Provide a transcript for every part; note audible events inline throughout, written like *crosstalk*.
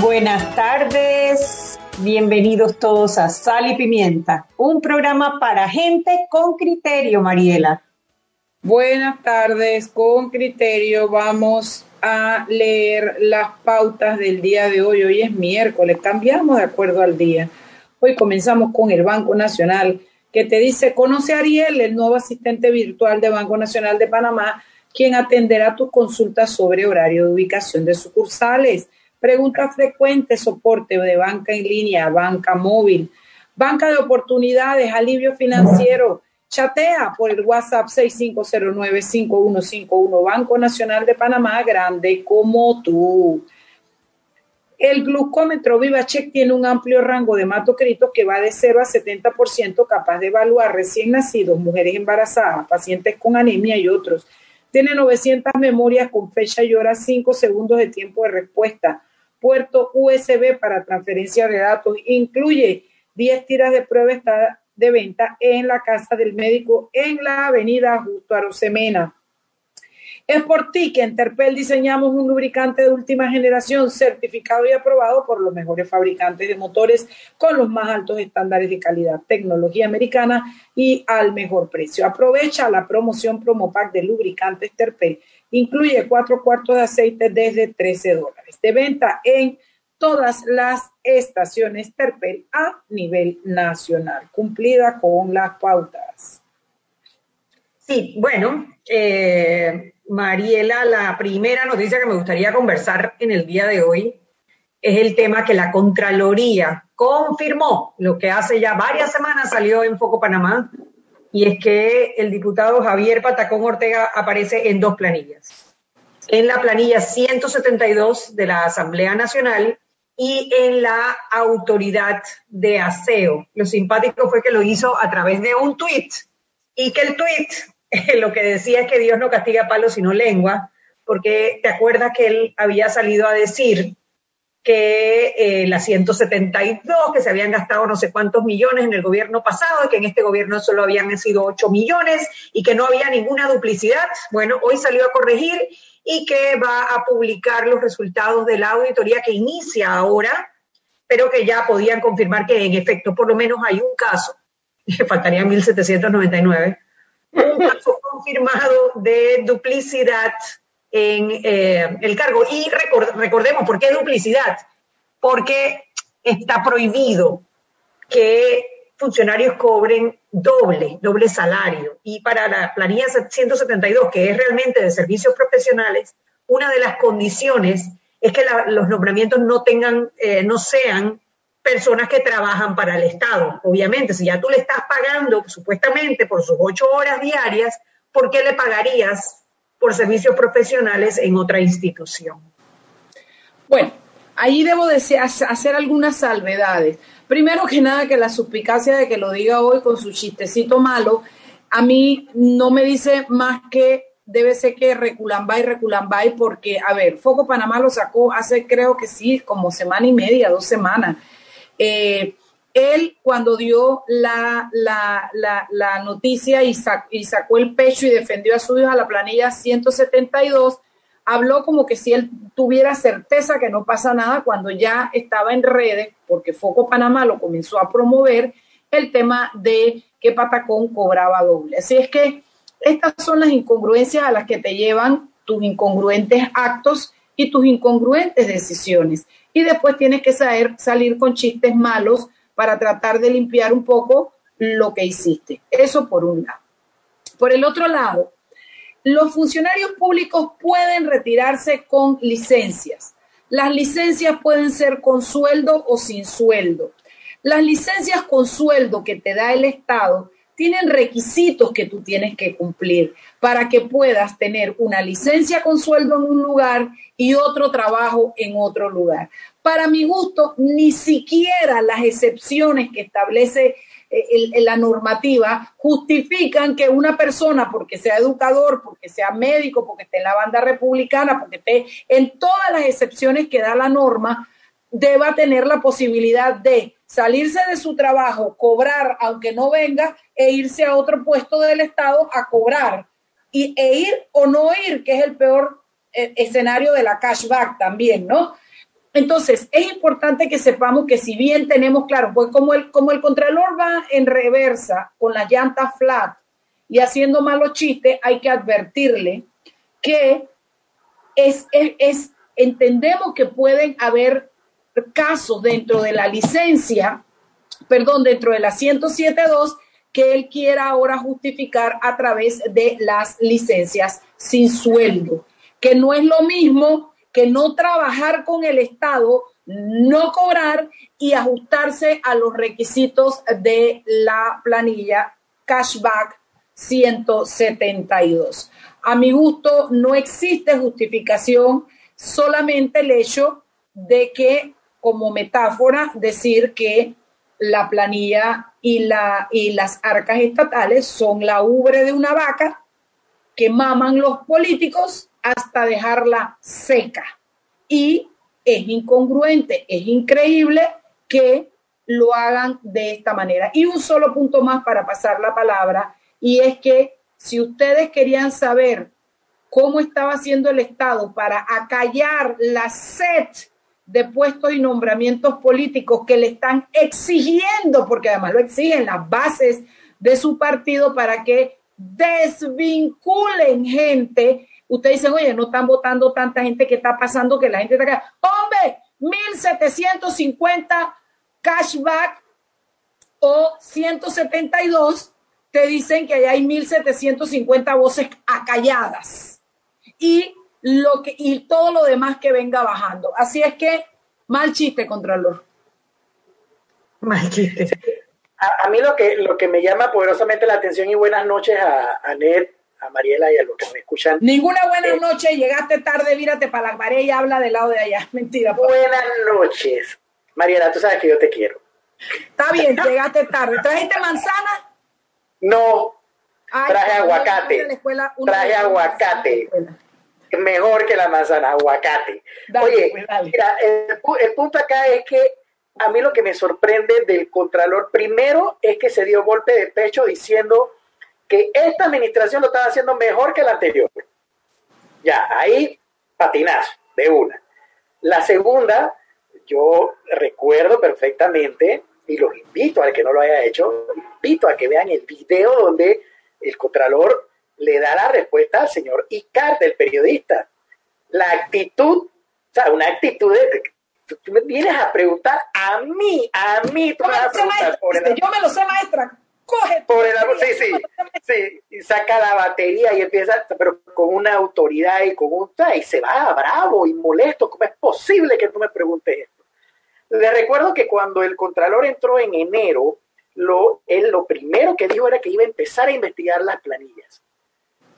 Buenas tardes, bienvenidos todos a Sal y Pimienta, un programa para gente con criterio, Mariela. Buenas tardes, con criterio vamos a leer las pautas del día de hoy. Hoy es miércoles, cambiamos de acuerdo al día. Hoy comenzamos con el Banco Nacional, que te dice, conoce a Ariel, el nuevo asistente virtual de Banco Nacional de Panamá, quien atenderá tus consultas sobre horario de ubicación de sucursales Pregunta frecuente, soporte de banca en línea, banca móvil, banca de oportunidades, alivio financiero. Chatea por el WhatsApp 6509-5151, Banco Nacional de Panamá, grande como tú. El glucómetro VivaCheck tiene un amplio rango de hematocritos que va de 0 a 70%, capaz de evaluar recién nacidos, mujeres embarazadas, pacientes con anemia y otros. Tiene 900 memorias con fecha y hora, 5 segundos de tiempo de respuesta puerto USB para transferencia de datos. Incluye 10 tiras de prueba de venta en la casa del médico en la avenida Justo Arosemena. Es por ti que en Terpel diseñamos un lubricante de última generación certificado y aprobado por los mejores fabricantes de motores con los más altos estándares de calidad, tecnología americana y al mejor precio. Aprovecha la promoción Promopack de lubricantes Terpel Incluye cuatro cuartos de aceite desde 13 dólares. De venta en todas las estaciones Terpel a nivel nacional, cumplida con las pautas. Sí, bueno, eh, Mariela, la primera noticia que me gustaría conversar en el día de hoy es el tema que la Contraloría confirmó, lo que hace ya varias semanas salió en Foco Panamá, y es que el diputado Javier Patacón Ortega aparece en dos planillas. En la planilla 172 de la Asamblea Nacional y en la Autoridad de Aseo. Lo simpático fue que lo hizo a través de un tuit y que el tuit *laughs* lo que decía es que Dios no castiga palos sino lengua, porque te acuerdas que él había salido a decir que eh, la 172, que se habían gastado no sé cuántos millones en el gobierno pasado y que en este gobierno solo habían sido 8 millones y que no había ninguna duplicidad. Bueno, hoy salió a corregir y que va a publicar los resultados de la auditoría que inicia ahora, pero que ya podían confirmar que en efecto por lo menos hay un caso, *laughs* faltarían 1.799, un caso confirmado de duplicidad en eh, el cargo. Y recordemos, ¿por qué duplicidad? Porque está prohibido que funcionarios cobren doble, doble salario. Y para la planilla 172, que es realmente de servicios profesionales, una de las condiciones es que los nombramientos no tengan, eh, no sean personas que trabajan para el Estado. Obviamente, si ya tú le estás pagando supuestamente por sus ocho horas diarias, ¿por qué le pagarías por servicios profesionales en otra institución. Bueno, ahí debo de hacer algunas salvedades. Primero que nada, que la suspicacia de que lo diga hoy con su chistecito malo, a mí no me dice más que debe ser que Reculambay, Reculambay, porque, a ver, Foco Panamá lo sacó hace, creo que sí, como semana y media, dos semanas. Eh, él cuando dio la, la, noticia y, y, sacó el pecho y defendió a su hija la planilla 172, habló como que si él tuviera certeza que no pasa nada cuando ya estaba en redes, porque Foco Panamá lo comenzó a promover, el tema de que Patacón cobraba doble. Así es que estas son las incongruencias a las que te llevan tus incongruentes actos y tus incongruentes decisiones. Y después tienes que saber salir con chistes malos para tratar de limpiar un poco lo que hiciste. Eso por un lado. Por el otro lado, los funcionarios públicos pueden retirarse con licencias. Las licencias pueden ser con sueldo o sin sueldo. Las licencias con sueldo que te da el Estado tienen requisitos que tú tienes que cumplir para que puedas tener una licencia con sueldo en un lugar y otro trabajo en otro lugar. Para mi gusto, ni siquiera las excepciones que establece eh, la normativa justifican que una persona, porque sea educador, porque sea médico, porque esté en la banda republicana, porque esté en todas las excepciones que da la norma, deba tener la posibilidad de salirse de su trabajo, cobrar aunque no venga e irse a otro puesto del Estado a cobrar y, e ir o no ir, que es el peor eh, escenario de la cashback también, ¿no? Entonces, es importante que sepamos que si bien tenemos, claro, pues como el, como el Contralor va en reversa con la llanta flat y haciendo malos chistes, hay que advertirle que es, es entendemos que pueden haber casos dentro de la licencia, perdón, dentro de la 107.2 que él quiera ahora justificar a través de las licencias sin sueldo, que no es lo mismo que no trabajar con el Estado, no cobrar y ajustarse a los requisitos de la planilla cashback 172. A mi gusto no existe justificación, solamente el hecho de que como metáfora decir que la planilla y, la, y las arcas estatales son la ubre de una vaca que maman los políticos hasta dejarla seca. Y es incongruente, es increíble que lo hagan de esta manera. Y un solo punto más para pasar la palabra, y es que si ustedes querían saber cómo estaba haciendo el Estado para acallar la sed de puestos y nombramientos políticos que le están exigiendo, porque además lo exigen las bases de su partido para que desvinculen gente. Ustedes dicen, oye, no están votando tanta gente que está pasando que la gente está acá. Hombre, 1750 cashback o 172 te dicen que hay 1750 voces acalladas. Y lo que, y todo lo demás que venga bajando. Así es que, mal chiste, Contralor. Mal chiste. A, mí lo que, lo que me llama poderosamente la atención y buenas noches a, a Ned, a Mariela y a los que me escuchan. Ninguna buena eh, noche, llegaste tarde, mírate para la pared y habla del lado de allá. Mentira. Buenas noches. Mariela, tú sabes que yo te quiero. Está bien, llegaste tarde. ¿Trajiste manzana? No. traje aguacate. traje aguacate mejor que la manzana, aguacate. Oye, pues, mira, el, punto acá es que a mí lo que me sorprende del Contralor, primero, es que se dio golpe de pecho diciendo que esta administración lo estaba haciendo mejor que la anterior. Ya, ahí patinazo, de una. La segunda, yo recuerdo perfectamente, y los invito al que no lo haya hecho, invito a que vean el video donde el Contralor le da la respuesta al señor Icar, del periodista. La actitud, o sea, una actitud de, tú me vienes a preguntar a mí, a mí, tú Yo me lo sé, maestra. Coge. Por el, sí, sí, sí, y saca la batería y empieza, pero con una autoridad y con un, y se va bravo y molesto. ¿Cómo es posible que tú me preguntes esto? Le recuerdo que cuando el Contralor entró en enero, lo, él lo primero que dijo era que iba a empezar a investigar las planillas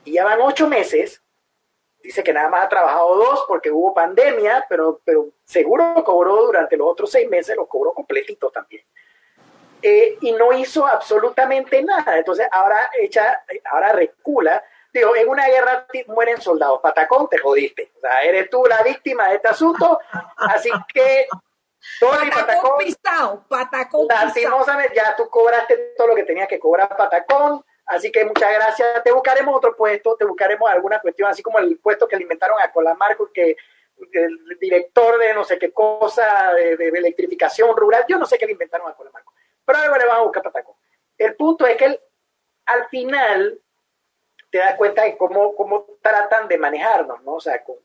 y ya van ocho meses. Dice que nada más ha trabajado dos porque hubo pandemia, pero, pero seguro cobró durante los otros seis meses, lo cobró completito también. Eh, y no hizo absolutamente nada. Entonces ahora echa, ahora recula. Digo, en una guerra mueren soldados. Patacón, te jodiste. O sea, eres tú la víctima de este asunto. Así que Patacón, Patacón pisado, Patacón Lastimosamente, ya tú cobraste todo lo que tenías que cobrar Patacón. Así que muchas gracias. Te buscaremos otro puesto, te buscaremos alguna cuestión, así como el puesto que le inventaron a Colamarco, que el director de no sé qué cosa, de, electrificación rural, yo no sé qué le inventaron a Colamarco. Pero ahora le van a buscar Pataco. punto es que al final te das cuenta de cómo, cómo tratan de manejarnos, ¿no? O sea, con,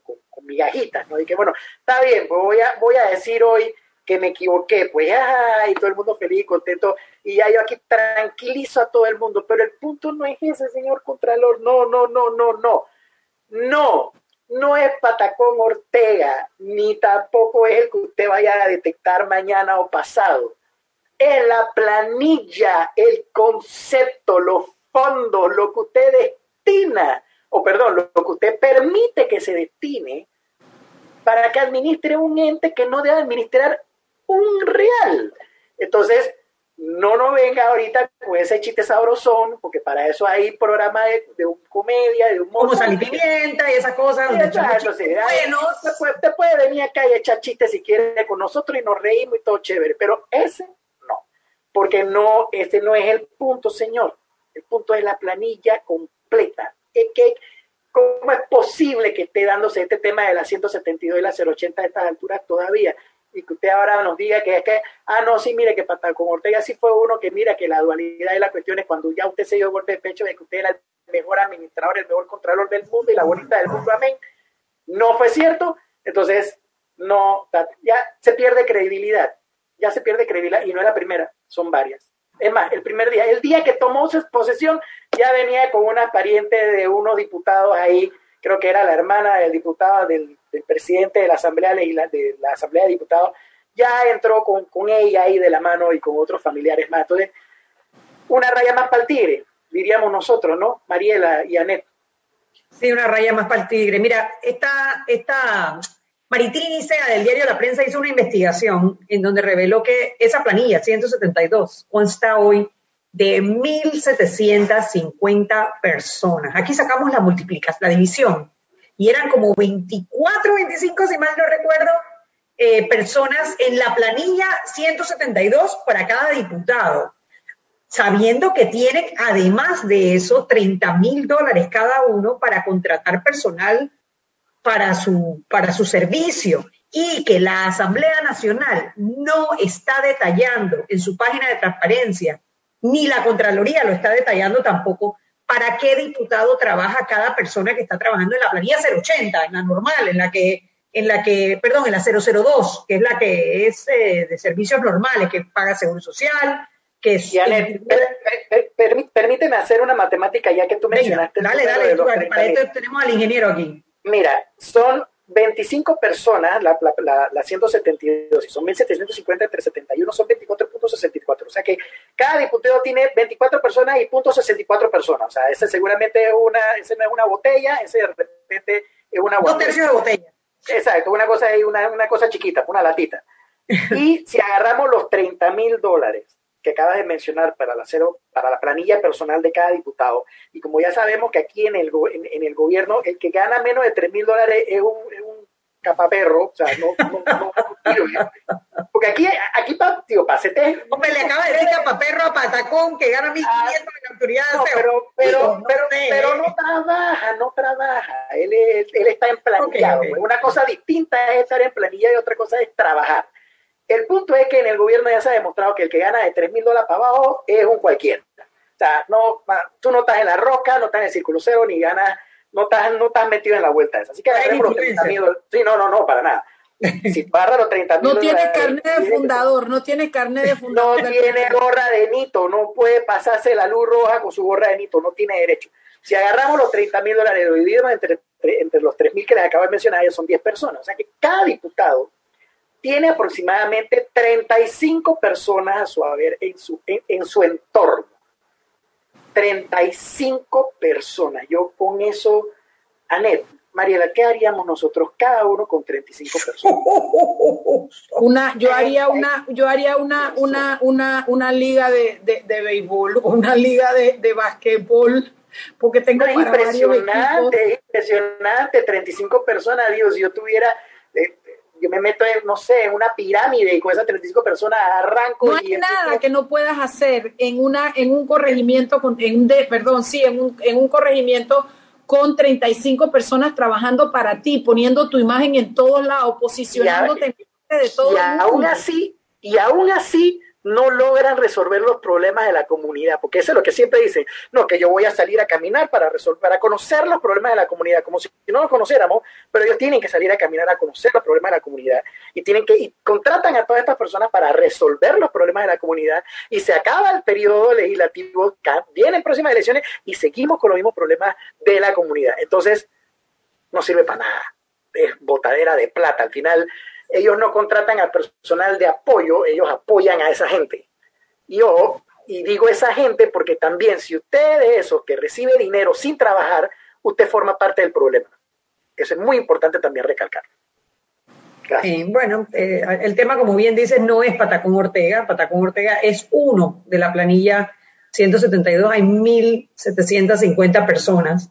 migajitas, ¿no? Y que, bueno, está bien, pues voy a, voy a decir hoy que me equivoqué, pues, ay, todo el mundo feliz, contento, y ya yo aquí tranquilizo a todo el mundo, pero el punto no es ese, señor Contralor, no, no, no, no, no, no, no es Patacón Ortega, ni tampoco es el que usted vaya a detectar mañana o pasado. Es la planilla, el concepto, los fondos, lo que usted destina, o perdón, lo que usted permite que se destine para que administre un ente que no debe administrar un real. Entonces, no nos venga ahorita con ese chiste sabrosón, porque para eso hay programas de, de un comedia, de un Como sal y pimienta y esas cosas. Donde exacto, sí, te puede, te puede, venir acá y echar chistes si quiere con nosotros y nos reímos y todo chévere, pero ese porque no, ese no es el punto, señor. El punto es la planilla completa. ¿Cómo es posible que esté dándose este tema de la 172 y la 080 a estas alturas todavía? y que usted ahora nos diga que es que, ah, no, sí, mire, que con Ortega sí fue uno que mira que la dualidad de la cuestión es cuando ya usted se dio golpe de pecho de que usted era el mejor administrador, el mejor contralor del mundo y la bonita del mundo, amén. No fue cierto, entonces no, ya se pierde credibilidad, ya se pierde credibilidad y no es la primera, son varias. Es más, el primer día, el día que tomó posesión, ya venía con una pariente de unos diputados ahí, creo que era la hermana del diputado del del presidente de la Asamblea de la Asamblea de Diputados, ya entró con, con, ella ahí de la mano y con otros familiares más. Entonces, una raya más para el tigre, diríamos nosotros, ¿no? Mariela y Anet. Sí, una raya más para el tigre. Mira, esta, esta Maritrini Sea del diario La Prensa hizo una investigación en donde reveló que esa planilla, 172, consta hoy de 1.750 personas. Aquí sacamos la multiplicación, la división y eran como 24, 25, si mal no recuerdo, eh, personas en la planilla 172 para cada diputado, sabiendo que tienen además de eso 30 mil dólares cada uno para contratar personal para su, para su servicio y que la Asamblea Nacional no está detallando en su página de transparencia, ni la Contraloría lo está detallando tampoco, para qué diputado trabaja cada persona que está trabajando en la planilla 080, en la normal, en la que, en la que, perdón, en la 002, que es la que es eh, de servicios normales, que paga seguro social, que es... permíteme hacer una matemática ya que tú mencionaste. Dale, dale, para esto tenemos al ingeniero aquí. Mira, son 25 personas, la, la, la, 172, y son 1750 entre 71, son 24.64. O sea que cada diputado tiene 24 personas y punto 64 personas. O sea, ese seguramente es una, ese no es una botella, ese de repente es una botella. Dos tercios de botella. Exacto, una cosa, una, una cosa chiquita, una latita. Y si agarramos los 30 mil dólares que acabas de mencionar para la, cero, para la planilla personal de cada diputado. Y como ya sabemos que aquí en el, en, el gobierno, el que gana menos de 3 mil dólares es un, es un capaperro, o sea, no, no, no, porque aquí, aquí tío, pasete. Hombre, le acaba de decir capaperro a Patacón que gana 1.500 ah, en la autoridad. No, pero, pero, pero, pero, no trabaja, no trabaja. Él, él está en planilla. Una cosa distinta es estar en planilla y otra cosa es trabajar. El punto es que en el gobierno ya se ha demostrado que el que gana de 3 mil dólares para abajo es un cualquiera. O sea, no, tú no estás en la roca, no estás en el círculo cero, ni ganas, no estás, no estás metido en la vuelta esa. Así que agarremos los 30 mil Sí, no, no, no, para nada. Si *laughs* barra los 30 mil No tiene carnet de fundador, no tiene carnet de *laughs* fundador. No tiene gorra de Nito, no puede pasarse la luz roja con su gorra de Nito, no tiene derecho. Si agarramos los 30 mil dólares y lo dividimos entre, entre los 3 mil que les acabo de mencionar, ellos son 10 personas. O sea que cada diputado tiene aproximadamente 35 personas a su haber en su, en, su entorno. 35 personas. Yo con eso, Anet, Mariela, ¿qué haríamos nosotros cada uno con 35 personas? *laughs* Una, yo haría una, yo haría una, una, una, una liga de, de, de béisbol, *laughs* una liga de, de basquetbol, porque tengo impresionante, impresionante, 35 personas, Dios, si yo tuviera yo me meto en, no sé, en una pirámide y con esas 35 personas arranco. No hay nada que no puedas hacer en una, en un corregimiento, con, en un de, perdón, sí, en un, en un corregimiento con 35 personas trabajando para ti, poniendo tu imagen en todos lados, posicionándote y de todo. Y aún así, y aún así no logran resolver los problemas de la comunidad, porque eso es lo que siempre dicen, no, que yo voy a salir a caminar para resolver, para conocer los problemas de la comunidad, como si no los conociéramos, pero ellos tienen que salir a caminar a conocer los problemas de la comunidad y tienen que, contratan a todas estas personas para resolver los problemas de la comunidad y se acaba el periodo legislativo, vienen próximas elecciones y seguimos con los mismos problemas de la comunidad. Entonces, no sirve para nada, es botadera de plata. Al final, ellos no contratan al personal de apoyo, ellos apoyan a esa gente. Yo, y digo esa gente porque también si usted es eso que recibe dinero sin trabajar, usted forma parte del problema. Eso es muy importante también recalcar. bueno, eh, el tema, como bien dices, no es Patacón Ortega. Patacón Ortega es uno de la planilla 172. Hay 1.750 personas.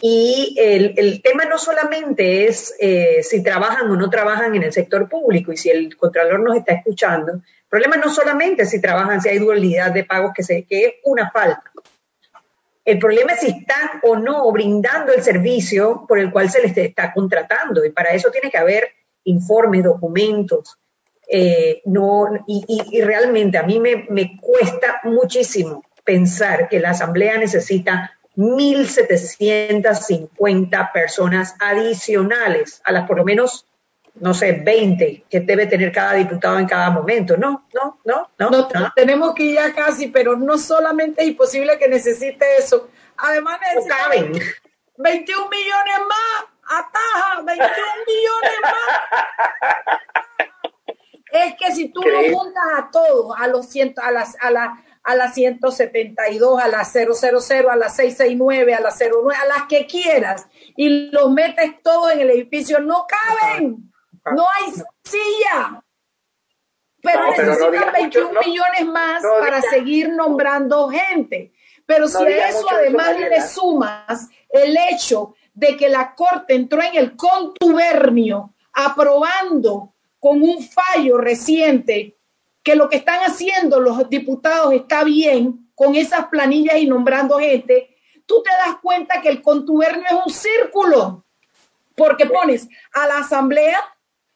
Y el, tema no solamente es eh, si trabajan o no trabajan en el sector público y si el Contralor nos está escuchando, el problema no solamente es si trabajan, si hay dualidad de pagos, que, se, que es una falta. El problema es si están o no brindando el servicio por el cual se les está contratando y para eso tiene que haber informes, documentos. Eh, no, y, realmente a mí me, me cuesta muchísimo pensar que la Asamblea necesita 1.750 personas adicionales a las por lo menos, no sé, 20 que debe tener cada diputado en cada momento. No, no, no, no. no, Tenemos que ir ya casi, pero no solamente es imposible que necesite eso. Además, necesitamos 21 millones más. Ataja, 21 millones más. *laughs* es que si tú lo juntas a todos, a los cientos, a las, a las a la 172, a la 000, a la 669, a la 09, a las que quieras, y los metes todos en el edificio, no caben, no hay silla. Pero necesitan 21 millones más para seguir nombrando gente. Pero si a eso además le sumas el hecho de que la Corte entró en el contubernio aprobando con un fallo reciente que lo que están haciendo los diputados está bien con esas planillas y nombrando gente, tú te das cuenta que el contubernio es un círculo, porque pones a la asamblea,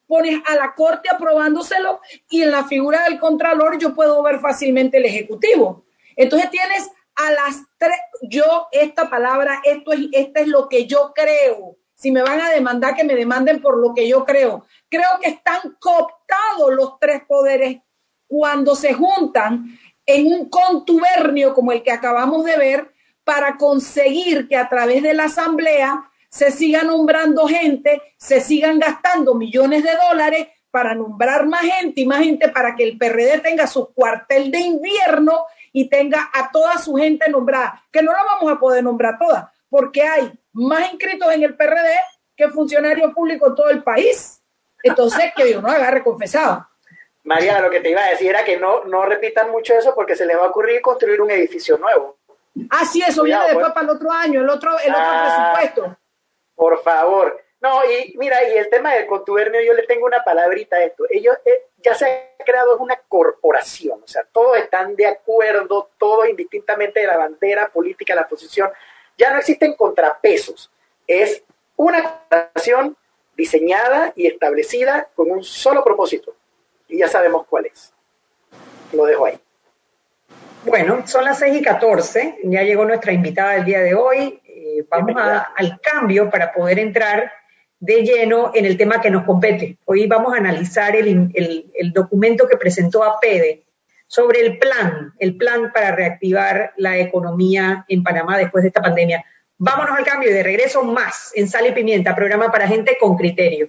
pones a la corte aprobándoselo y en la figura del contralor yo puedo ver fácilmente el ejecutivo. Entonces tienes a las tres, yo esta palabra, esto es, esto es lo que yo creo. Si me van a demandar, que me demanden por lo que yo creo. Creo que están cooptados los tres poderes cuando se juntan en un contubernio como el que acabamos de ver para conseguir que a través de la asamblea se siga nombrando gente, se sigan gastando millones de dólares para nombrar más gente y más gente para que el PRD tenga su cuartel de invierno y tenga a toda su gente nombrada, que no la vamos a poder nombrar todas, porque hay más inscritos en el PRD que funcionarios públicos en todo el país. Entonces, que yo no agarre confesado. María, lo que te iba a decir era que no, no repitan mucho eso porque se les va a ocurrir construir un edificio nuevo. Ah, sí, eso viene después pues. para el otro año, el otro, el otro ah, presupuesto. Por favor. No, y mira, y el tema del contubernio, yo le tengo una palabrita a esto. Ellos eh, ya se ha creado una corporación, o sea, todos están de acuerdo, todos indistintamente de la bandera política, la posición. Ya no existen contrapesos. Es una corporación diseñada y establecida con un solo propósito, y ya sabemos cuál es. Lo dejo ahí. Bueno, son las 6 y 14, ya llegó nuestra invitada del día de hoy. Eh, vamos al cambio para poder entrar de lleno en el tema que nos compete. Hoy vamos a analizar el, el documento que presentó APEDE sobre el plan, el plan para reactivar la economía en Panamá después de esta pandemia. Vámonos al cambio y de regreso más en Sal y Pimienta, programa para gente con criterio.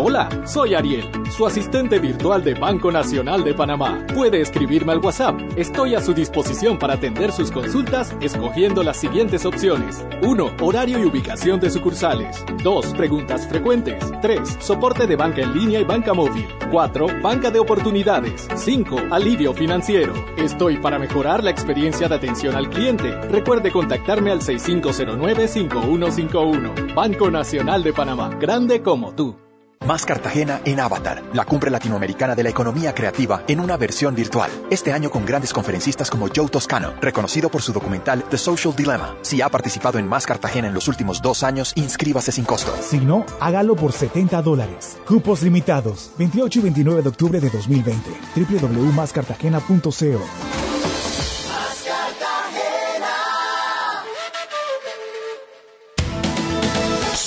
Hola, soy Ariel, su asistente virtual de Banco Nacional de Panamá. Puede escribirme al WhatsApp. Estoy a su disposición para atender sus consultas escogiendo las siguientes opciones. 1. Horario y ubicación de sucursales. 2. Preguntas frecuentes. 3. Soporte de banca en línea y banca móvil. 4. Banca de oportunidades. 5. Alivio financiero. Estoy para mejorar la experiencia de atención al cliente. Recuerde contactarme al 6509-5151. Banco Nacional de Panamá. Grande como tú. Más Cartagena en Avatar, la cumbre latinoamericana de la economía creativa en una versión virtual. Este año con grandes conferencistas como Joe Toscano, reconocido por su documental The Social Dilemma. Si ha participado en Más Cartagena en los últimos dos años, inscríbase sin costo. Si no, hágalo por 70 dólares. Cupos limitados. 28 y 29 de octubre de 2020. www.mascartagena.co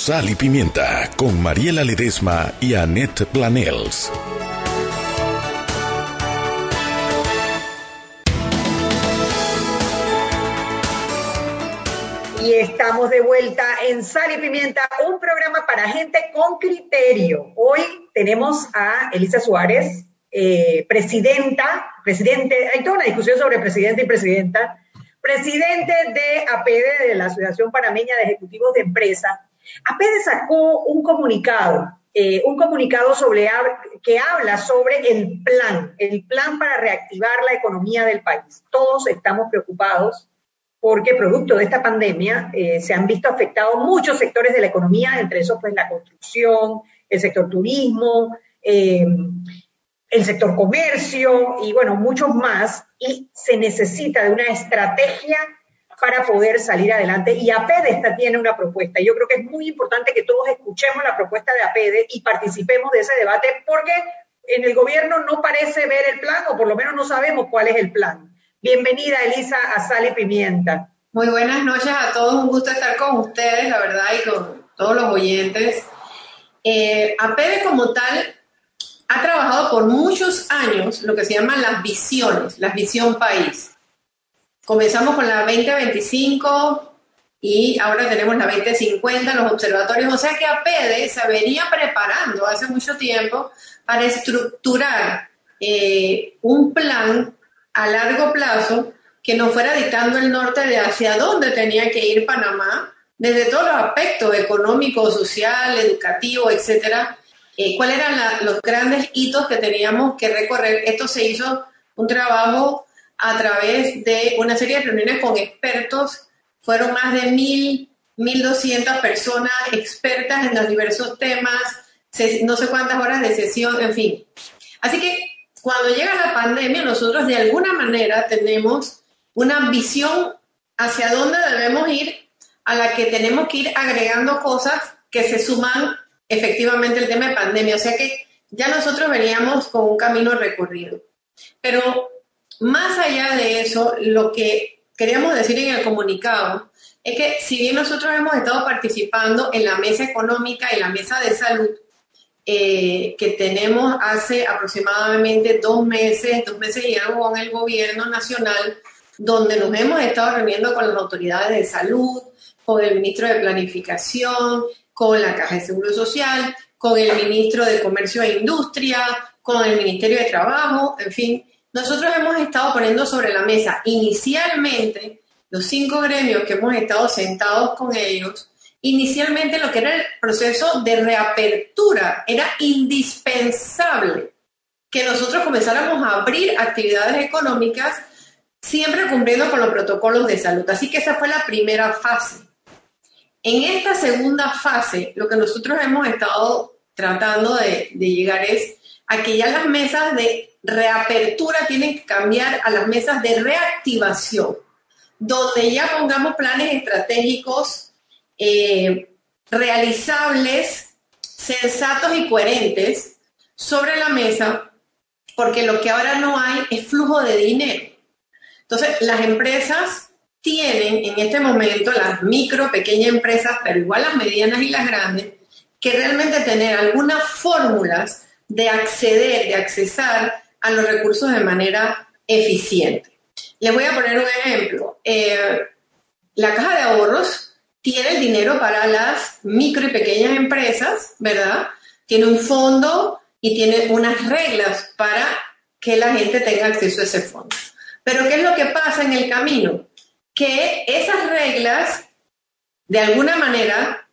Sal y Pimienta con Mariela Ledesma y Annette Planels. Y estamos de vuelta en Sal y Pimienta, un programa para gente con criterio. Hoy tenemos a Elisa Suárez, eh, presidenta, presidente, hay toda una discusión sobre presidente y presidenta, presidente de APD, de la Asociación Panameña de Ejecutivos de Empresa, APEDE sacó un comunicado, eh, un comunicado sobre, que habla sobre el plan, el plan para reactivar la economía del país. Todos estamos preocupados porque producto de esta pandemia eh, se han visto afectados muchos sectores de la economía, entre esos pues la construcción, el sector turismo, eh, el sector comercio y bueno, muchos más, y se necesita de una estrategia para poder salir adelante. Y APEDE esta tiene una propuesta. Yo creo que es muy importante que todos escuchemos la propuesta de APEDE y participemos de ese debate porque en el gobierno no parece ver el plan o por lo menos no sabemos cuál es el plan. Bienvenida, Elisa, a Sal y Pimienta. Muy buenas noches a todos, un gusto estar con ustedes, la verdad, y con todos los oyentes. Eh, APEDE como tal ha trabajado por muchos años lo que se llaman las visiones, las visión país. Comenzamos con la 2025 y ahora tenemos la 2050, los observatorios. O sea que APEDE se venía preparando hace mucho tiempo para estructurar eh, un plan a largo plazo que nos fuera dictando el norte de hacia dónde tenía que ir Panamá, desde todos los aspectos económico, social, educativo, etcétera. Eh, ¿Cuáles eran los grandes hitos que teníamos que recorrer? Esto se hizo un trabajo a través de una serie de reuniones con expertos. Fueron más de mil, mil doscientas personas expertas en los diversos temas, no sé cuántas horas de sesión, en fin. Así que cuando llega la pandemia, nosotros de alguna manera tenemos una visión hacia dónde debemos ir, a la que tenemos que ir agregando cosas que se suman efectivamente el tema de pandemia. O sea que ya nosotros veníamos con un camino recorrido. Pero más allá de eso, lo que queríamos decir en el comunicado es que si bien nosotros hemos estado participando en la mesa económica y la mesa de salud, eh, que tenemos hace aproximadamente dos meses, dos meses y algo con el gobierno nacional, donde nos hemos estado reuniendo con las autoridades de salud, con el ministro de Planificación, con la Caja de Seguro Social, con el ministro de Comercio e Industria, con el Ministerio de Trabajo, en fin, nosotros hemos estado poniendo sobre la mesa inicialmente los cinco gremios que hemos estado sentados con ellos, inicialmente lo que era el proceso de reapertura, era indispensable que nosotros comenzáramos a abrir actividades económicas siempre cumpliendo con los protocolos de salud. Así que esa fue la primera fase. En esta segunda fase, lo que nosotros hemos estado tratando de, llegar es a que ya las mesas de reapertura tienen que cambiar a las mesas de reactivación, donde ya pongamos planes estratégicos eh, realizables, sensatos y coherentes sobre la mesa, porque lo que ahora no hay es flujo de dinero. Entonces, las empresas tienen en este momento, las micro, pequeñas empresas, pero igual las medianas y las grandes, que realmente tener algunas fórmulas de acceder, de accesar a los recursos de manera eficiente. Les voy a poner un ejemplo. Eh, la caja de ahorros tiene el dinero para las micro y pequeñas empresas, ¿verdad? Tiene un fondo y tiene unas reglas para que la gente tenga acceso a ese fondo. Pero ¿qué es lo que pasa en el camino? Que esas reglas, de alguna manera,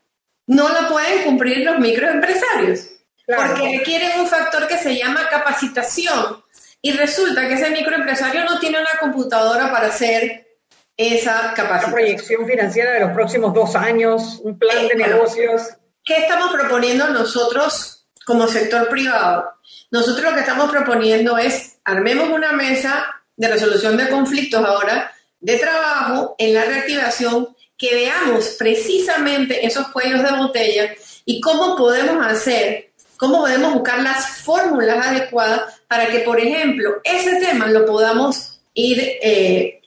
no la pueden cumplir los microempresarios. Porque requieren un factor que se llama capacitación. Y resulta que ese microempresario no tiene una computadora para hacer esa capacitación. Una proyección financiera de los próximos dos años, un plan de negocios. ¿Qué estamos proponiendo nosotros como sector privado, nosotros lo que estamos proponiendo es armemos una mesa de resolución de conflictos ahora de trabajo en la reactivación, que veamos precisamente esos cuellos de botella y cómo podemos hacer, cómo podemos buscar las fórmulas adecuadas para que, por ejemplo, ese tema lo podamos ir eh,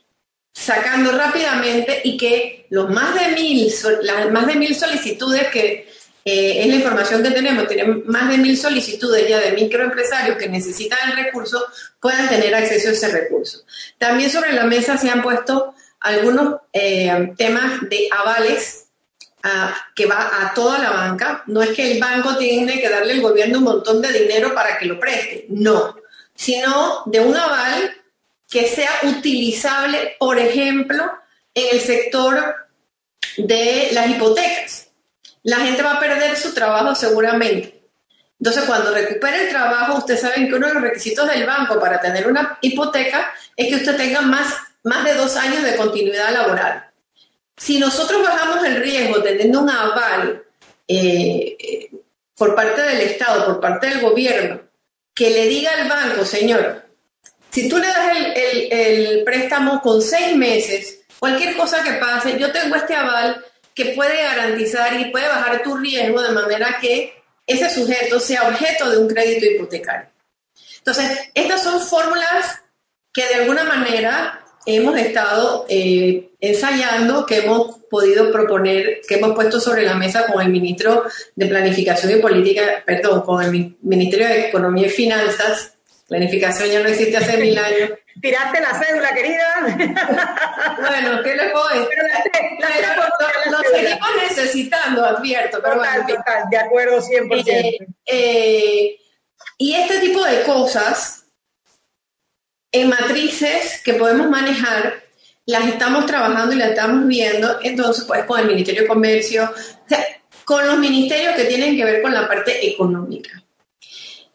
sacando rápidamente y que los más de mil, las más de mil solicitudes que eh, es la información que tenemos, tenemos más de mil solicitudes ya de microempresarios que necesitan el recurso, puedan tener acceso a ese recurso. También sobre la mesa se han puesto algunos eh, temas de avales ah, que va a toda la banca. No es que el banco tiene que darle al gobierno un montón de dinero para que lo preste, no, sino de un aval que sea utilizable, por ejemplo, en el sector de las hipotecas la gente va a perder su trabajo seguramente. Entonces, cuando recupere el trabajo, ustedes saben que uno de los requisitos del banco para tener una hipoteca es que usted tenga más, más de dos años de continuidad laboral. Si nosotros bajamos el riesgo teniendo un aval eh, por parte del Estado, por parte del gobierno, que le diga al banco, señor, si tú le das el, el préstamo con seis meses, cualquier cosa que pase, yo tengo este aval que puede garantizar y puede bajar tu riesgo de manera que ese sujeto sea objeto de un crédito hipotecario. Entonces, estas son fórmulas que de alguna manera hemos estado eh, ensayando, que hemos podido proponer, que hemos puesto sobre la mesa con el ministro de Planificación y Política, perdón, con el Ministerio de Economía y Finanzas. Planificación ya no existe hace mil años. *laughs* Tiraste la cédula, querida. bueno, ¿qué le puedo decir? lo, seguimos necesitando, advierto. Pero bueno, de acuerdo 100%. Eh, eh, y este tipo de cosas en matrices que podemos manejar, las estamos trabajando y las estamos viendo, entonces, pues con el Ministerio de Comercio, con los ministerios que tienen que ver con la parte económica.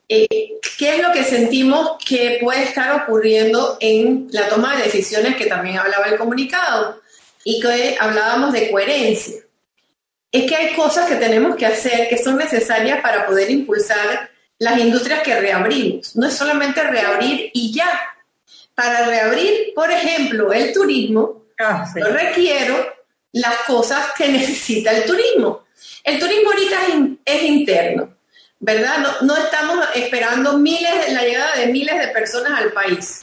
Eh, ¿Qué es lo que sentimos que puede estar ocurriendo en la toma de decisiones que también hablaba el comunicado y que hablábamos de coherencia? Es que hay cosas que tenemos que hacer que son necesarias para poder impulsar las industrias que reabrimos. No es solamente reabrir y ya. Para reabrir, por ejemplo, el turismo, ah, yo requiero las cosas que *laughs* necesita el turismo. El turismo ahorita es interno ¿verdad? No, estamos esperando miles, la llegada de miles de personas al país.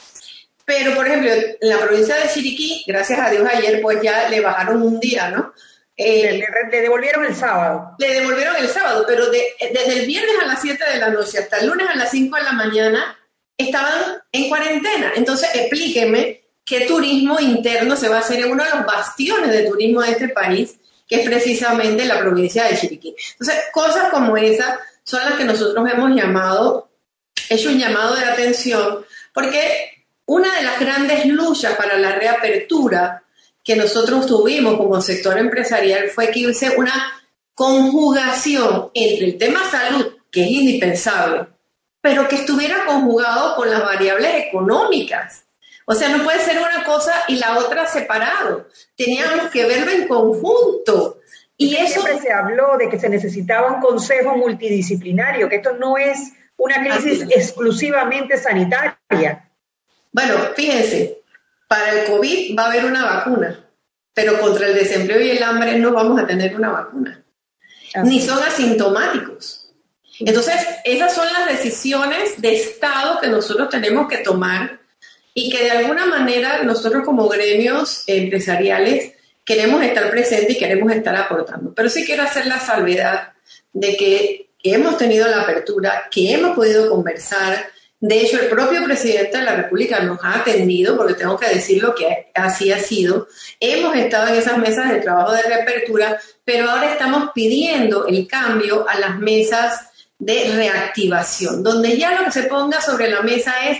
Pero, por ejemplo, en la provincia de Chiriquí, gracias a Dios ayer, pues ya le bajaron un día, ¿no? Eh, le, devolvieron el sábado. Le devolvieron el sábado, pero desde el viernes a las 7 de la noche hasta el lunes a las 5 de la mañana estaban en cuarentena. Entonces, explíqueme qué turismo interno se va a hacer en uno de los bastiones de turismo de este país, que es precisamente la provincia de Chiriquí. Entonces, cosas como esa son las que nosotros hemos llamado, hecho un llamado de atención, porque una de las grandes luchas para la reapertura que nosotros tuvimos como sector empresarial fue que hubiese una conjugación entre el tema salud, que es indispensable, pero que estuviera conjugado con las variables económicas. O sea, no puede ser una cosa y la otra separado. Teníamos que verlo en conjunto. Y eso siempre se habló de que se necesitaba un consejo multidisciplinario, que esto no es una crisis exclusivamente sanitaria. Bueno, fíjense, para el COVID va a haber una vacuna, pero contra el desempleo y el hambre no vamos a tener una vacuna. Ni son asintomáticos. Entonces, esas son las decisiones de Estado que nosotros tenemos que tomar y que de alguna manera nosotros como gremios empresariales queremos estar presentes y queremos estar aportando. Pero sí quiero hacer la salvedad de que hemos tenido la apertura, que hemos podido conversar. De hecho, el propio presidente de la República nos ha atendido, porque tengo que decir lo que así ha sido. Hemos estado en esas mesas de trabajo de reapertura, pero ahora estamos pidiendo el cambio a las mesas de reactivación, donde ya lo que se ponga sobre la mesa es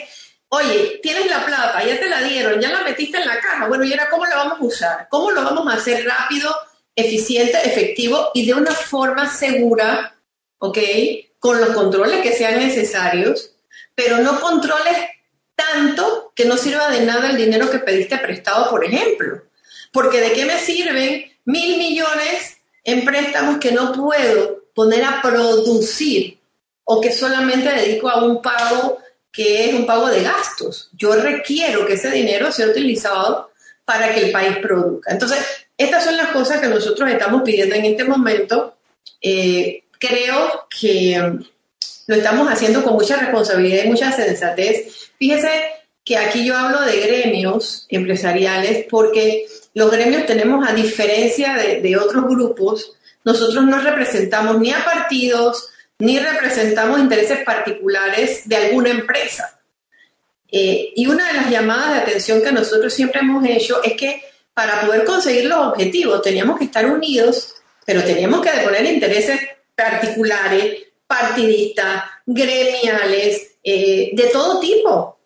Oye, tienes la plata, ya te la dieron, ya la metiste en la caja. Bueno, ¿y ahora cómo la vamos a usar? ¿Cómo lo vamos a hacer rápido, eficiente, efectivo y de una forma segura, ¿ok? Con los controles que sean necesarios, pero no controles tanto que no sirva de nada el dinero que pediste prestado, por ejemplo. Porque ¿de qué me sirven mil millones en préstamos que no puedo poner a producir o que solamente dedico a un pago que es un pago de gastos. Yo requiero que ese dinero sea utilizado para que el país produzca. Entonces, estas son las cosas que nosotros estamos pidiendo en este momento. Eh, creo que lo estamos haciendo con mucha responsabilidad y mucha sensatez. Fíjese que aquí yo hablo de gremios empresariales porque los gremios tenemos, a diferencia de, otros grupos, nosotros no representamos ni a partidos, ni representamos intereses particulares de alguna empresa. Eh, y una de las llamadas de atención que nosotros siempre hemos hecho es que para poder conseguir los objetivos teníamos que estar unidos, pero teníamos que deponer intereses particulares, partidistas, gremiales, eh, de todo tipo.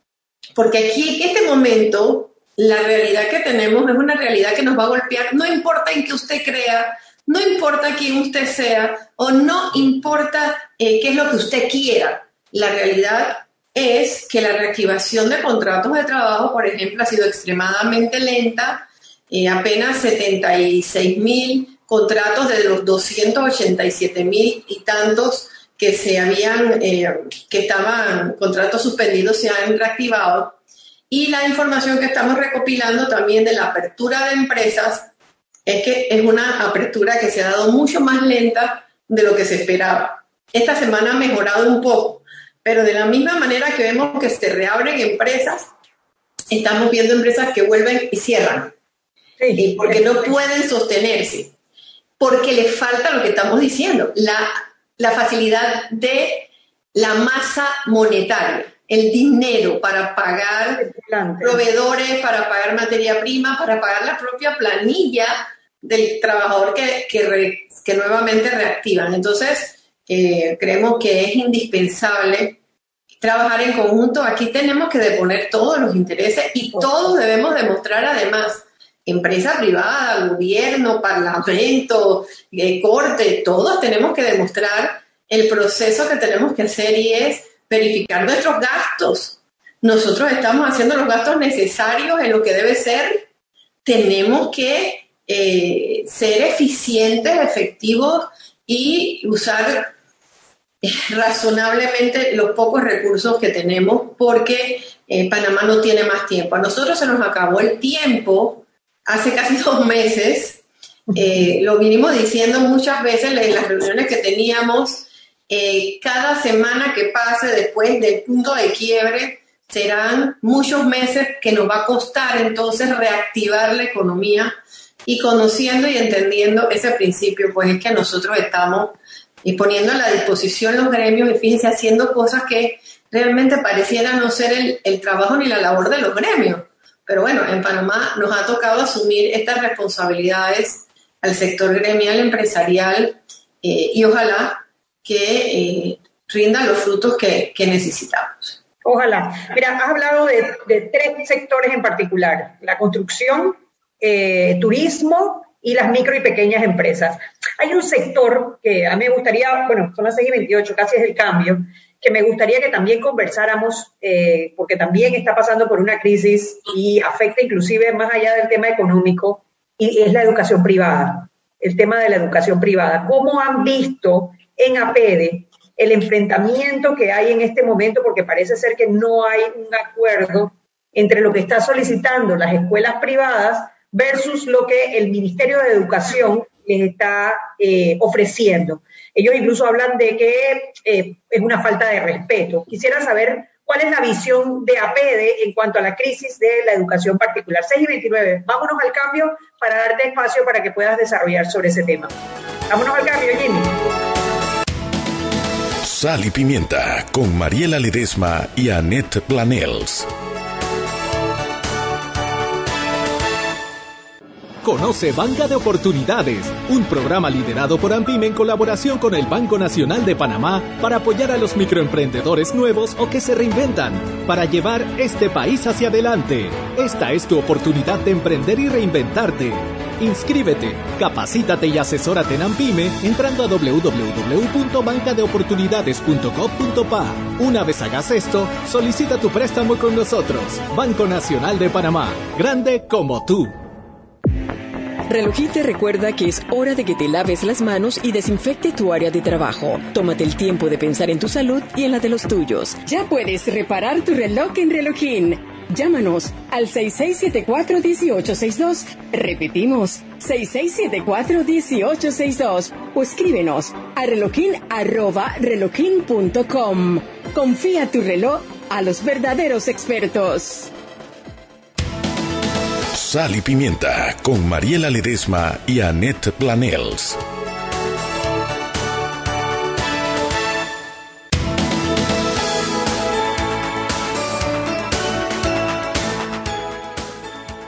Porque aquí en este momento la realidad que tenemos es una realidad que nos va a golpear, no importa en qué usted crea, no importa quién usted sea o no importa eh, qué es lo que usted quiera. La realidad es que la reactivación de contratos de trabajo, por ejemplo, ha sido extremadamente lenta. Eh, apenas 76 mil contratos de los 287 mil y tantos que se habían, eh, que estaban contratos suspendidos se han reactivado. Y la información que estamos recopilando también de la apertura de empresas es que es una apertura que se ha dado mucho más lenta de lo que se esperaba. Esta semana ha mejorado un poco, pero de la misma manera que vemos que se reabren empresas, estamos viendo empresas que vuelven y cierran, sí, porque no pueden sostenerse, porque les falta lo que estamos diciendo, la, la facilidad de la masa monetaria el dinero para pagar proveedores, para pagar materia prima, para pagar la propia planilla del trabajador que, que, nuevamente reactivan. Entonces, eh, creemos que es indispensable trabajar en conjunto. Aquí tenemos que deponer todos los intereses y todos debemos demostrar además, empresa privada, gobierno, parlamento, eh, corte, todos tenemos que demostrar el proceso que tenemos que hacer y es verificar nuestros gastos. Nosotros estamos haciendo los gastos necesarios en lo que debe ser. Tenemos que eh, ser eficientes, efectivos y usar razonablemente los pocos recursos que tenemos porque eh, Panamá no tiene más tiempo. A nosotros se nos acabó el tiempo hace casi *laughs* dos meses. Eh, lo vinimos diciendo muchas veces en las reuniones que teníamos cada semana que pase después del punto de quiebre serán muchos meses que nos va a costar entonces reactivar la economía y conociendo y entendiendo ese principio, pues es que nosotros estamos y poniendo a la disposición los gremios y fíjense haciendo cosas que realmente pareciera no ser el, el trabajo ni la labor de los gremios. Pero bueno, en Panamá nos ha tocado asumir estas responsabilidades al sector gremial empresarial eh, y ojalá que eh, los frutos que, necesitamos. Ojalá. Mira, has hablado de, tres sectores en particular, la construcción, eh, turismo y las micro y pequeñas empresas. Hay un sector que a mí me gustaría, bueno, son las 6 y 28, casi es el cambio, que me gustaría que también conversáramos, eh, porque también está pasando por una crisis y afecta inclusive más allá del tema económico, y es la educación privada, el tema de la educación privada. ¿Cómo han visto en APEDE el enfrentamiento que hay en este momento, porque parece ser que no hay un acuerdo entre lo que está solicitando las escuelas privadas versus lo que el Ministerio de Educación les está eh, ofreciendo. Ellos incluso hablan de que eh, es una falta de respeto. Quisiera saber cuál es la visión de APEDE en cuanto a la crisis de la educación particular. 6 y 29, vámonos al cambio para darte espacio para que puedas desarrollar sobre ese tema. Vámonos al cambio, Jimmy. Sal y Pimienta con Mariela Ledesma y Annette Planels. Conoce Banca de Oportunidades, un programa liderado por AMPIM en colaboración con el Banco Nacional de Panamá para apoyar a los microemprendedores nuevos o que se reinventan, para llevar este país hacia adelante. Esta es tu oportunidad de emprender y reinventarte. Inscríbete, capacítate y asesórate en AMPIME entrando a www.bancadeoportunidades.gov.pa. Una vez hagas esto, solicita tu préstamo con nosotros. Banco Nacional de Panamá, grande como tú. Relojit te recuerda que es hora de que te laves las manos y desinfecte tu área de trabajo. Tómate el tiempo de pensar en tu salud y en la de los tuyos. Ya puedes reparar tu reloj en Relojín. Llámanos al 6674-1862. Repetimos, 6674-1862. O escríbenos a relojin.com. Confía tu reloj a los verdaderos expertos. Sal y Pimienta con Mariela Ledesma y Annette Planels.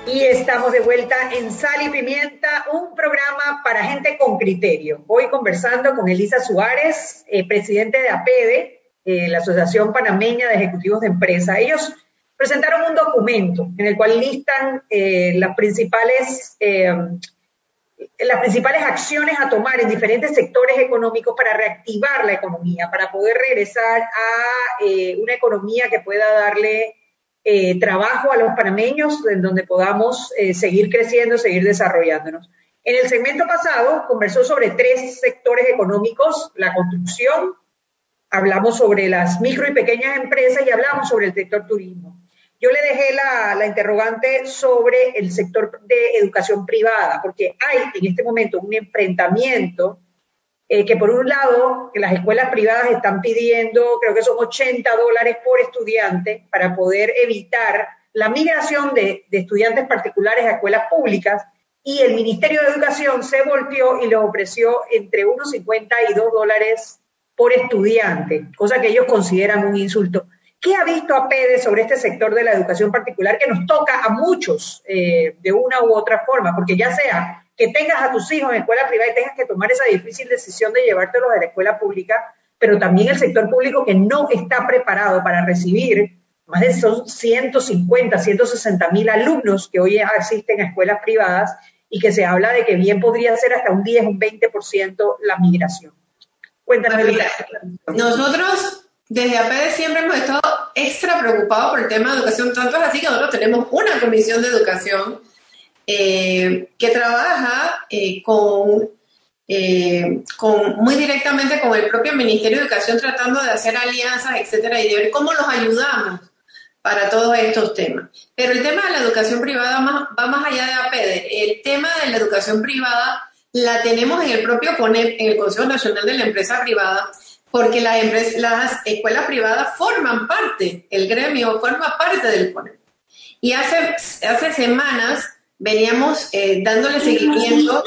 Y estamos de vuelta en Sal y Pimienta, un programa para gente con criterio. Hoy conversando con Elisa Suárez, eh, presidente de APEDE, eh, la Asociación Panameña de Ejecutivos de Empresa. Ellos presentaron un documento en el cual listan eh, las principales eh, las principales acciones a tomar en diferentes sectores económicos para reactivar la economía, para poder regresar a eh, una economía que pueda darle trabajo a los panameños, en donde podamos seguir creciendo, seguir desarrollándonos. En el segmento pasado conversó sobre tres sectores económicos, la construcción, hablamos sobre las micro y pequeñas empresas y hablamos sobre el sector turismo. Yo le dejé la, interrogante sobre el sector de educación privada, porque hay en este momento un enfrentamiento eh, que por un lado las escuelas privadas están pidiendo, creo que son 80 dólares por estudiante para poder evitar la migración de, estudiantes particulares a escuelas públicas y el Ministerio de Educación se volteó y les ofreció entre unos 50 y 2 dólares por estudiante, cosa que ellos consideran un insulto. ¿Qué ha visto APEDE sobre este sector de la educación particular que nos toca a muchos eh, de una u otra forma? Porque ya sea que tengas a tus hijos en escuela privada y tengas que tomar esa difícil decisión de llevártelos a la escuela pública, pero también el sector público que no está preparado para recibir más de son 150, 160 mil alumnos que hoy asisten a escuelas privadas y que se habla de que bien podría ser hasta un 10, un 20% la migración. Cuéntame. Nosotros desde APD siempre hemos estado extra preocupados por el tema de educación, tanto es así que nosotros tenemos una comisión de educación eh, que trabaja eh, con, eh, muy directamente con el propio Ministerio de Educación tratando de hacer alianzas, etcétera, y de ver cómo los ayudamos para todos estos temas. Pero el tema de la educación privada va más allá de APD. El tema de la educación privada la tenemos en el propio CONEP, en el Consejo Nacional de la Empresa Privada, porque las, las escuelas privadas forman parte, el gremio forma parte del CONEP. Y hace, hace semanas veníamos eh, dándole seguimiento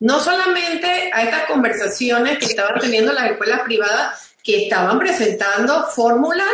no solamente a estas conversaciones que estaban teniendo las escuelas privadas, que estaban presentando fórmulas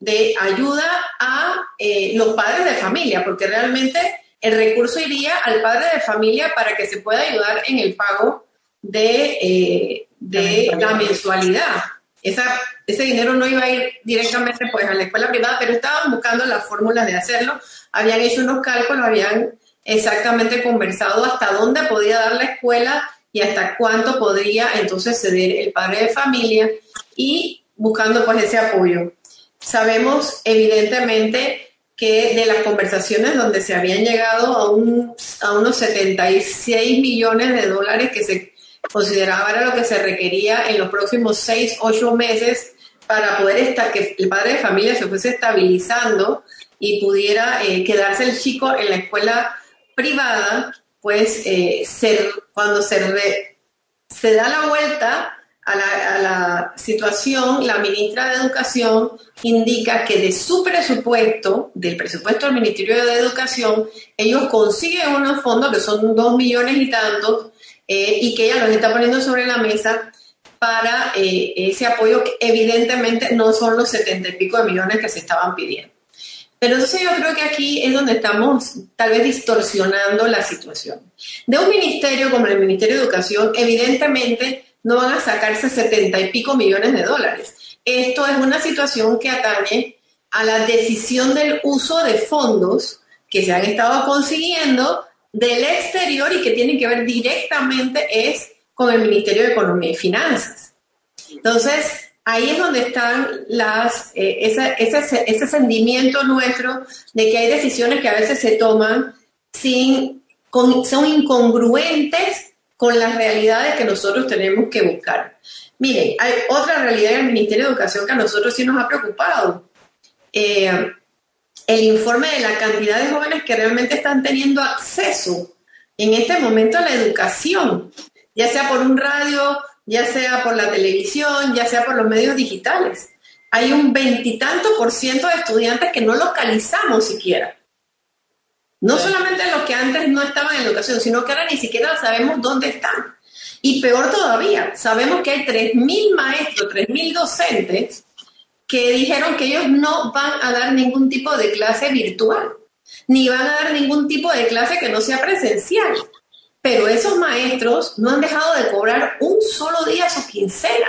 de ayuda a eh, los padres de familia, porque realmente el recurso iría al padre de familia para que se pueda ayudar en el pago de, eh, de la mensualidad ese dinero no iba a ir directamente pues, a la escuela privada, pero estaban buscando las fórmulas de hacerlo, habían hecho unos cálculos, habían exactamente conversado hasta dónde podía dar la escuela y hasta cuánto podría entonces ceder el padre de familia y buscando pues ese apoyo. Sabemos evidentemente que de las conversaciones donde se habían llegado a, un, a unos 76 millones de dólares que se consideraba era lo que se requería en los próximos seis, ocho meses para poder estar, que el padre de familia se fuese estabilizando y pudiera eh, quedarse el chico en la escuela privada, pues eh, cuando se, da la vuelta a la, a la, situación, la ministra de Educación indica que de su presupuesto, del presupuesto del Ministerio de Educación, ellos consiguen unos fondos que son dos millones y tantos eh, y que ella los está poniendo sobre la mesa para eh, ese apoyo que evidentemente no son los setenta y pico de millones que se estaban pidiendo. Pero entonces yo creo que aquí es donde estamos tal vez distorsionando la situación. De un ministerio como el Ministerio de Educación, evidentemente no van a sacarse setenta y pico millones de dólares. Esto es una situación que atañe a la decisión del uso de fondos que se han estado consiguiendo del exterior y que tienen que ver directamente es con el Ministerio de Economía y Finanzas. Entonces, ahí es donde están las, eh, ese, ese, sentimiento nuestro de que hay decisiones que a veces se toman sin son incongruentes con las realidades que nosotros tenemos que buscar. Miren, hay otra realidad del Ministerio de Educación que a nosotros sí nos ha preocupado. Eh, el informe de la cantidad de jóvenes que realmente están teniendo acceso en este momento a la educación, ya sea por un radio, ya sea por la televisión, ya sea por los medios digitales. Hay un veintitanto por ciento de estudiantes que no localizamos siquiera. No solamente los que antes no estaban en educación, sino que ahora ni siquiera sabemos dónde están. Y peor todavía, sabemos que hay 3.000 maestros, 3.000 docentes que dijeron que ellos no van a dar ningún tipo de clase virtual, ni van a dar ningún tipo de clase que no sea presencial. Pero esos maestros no han dejado de cobrar un solo día su quincena.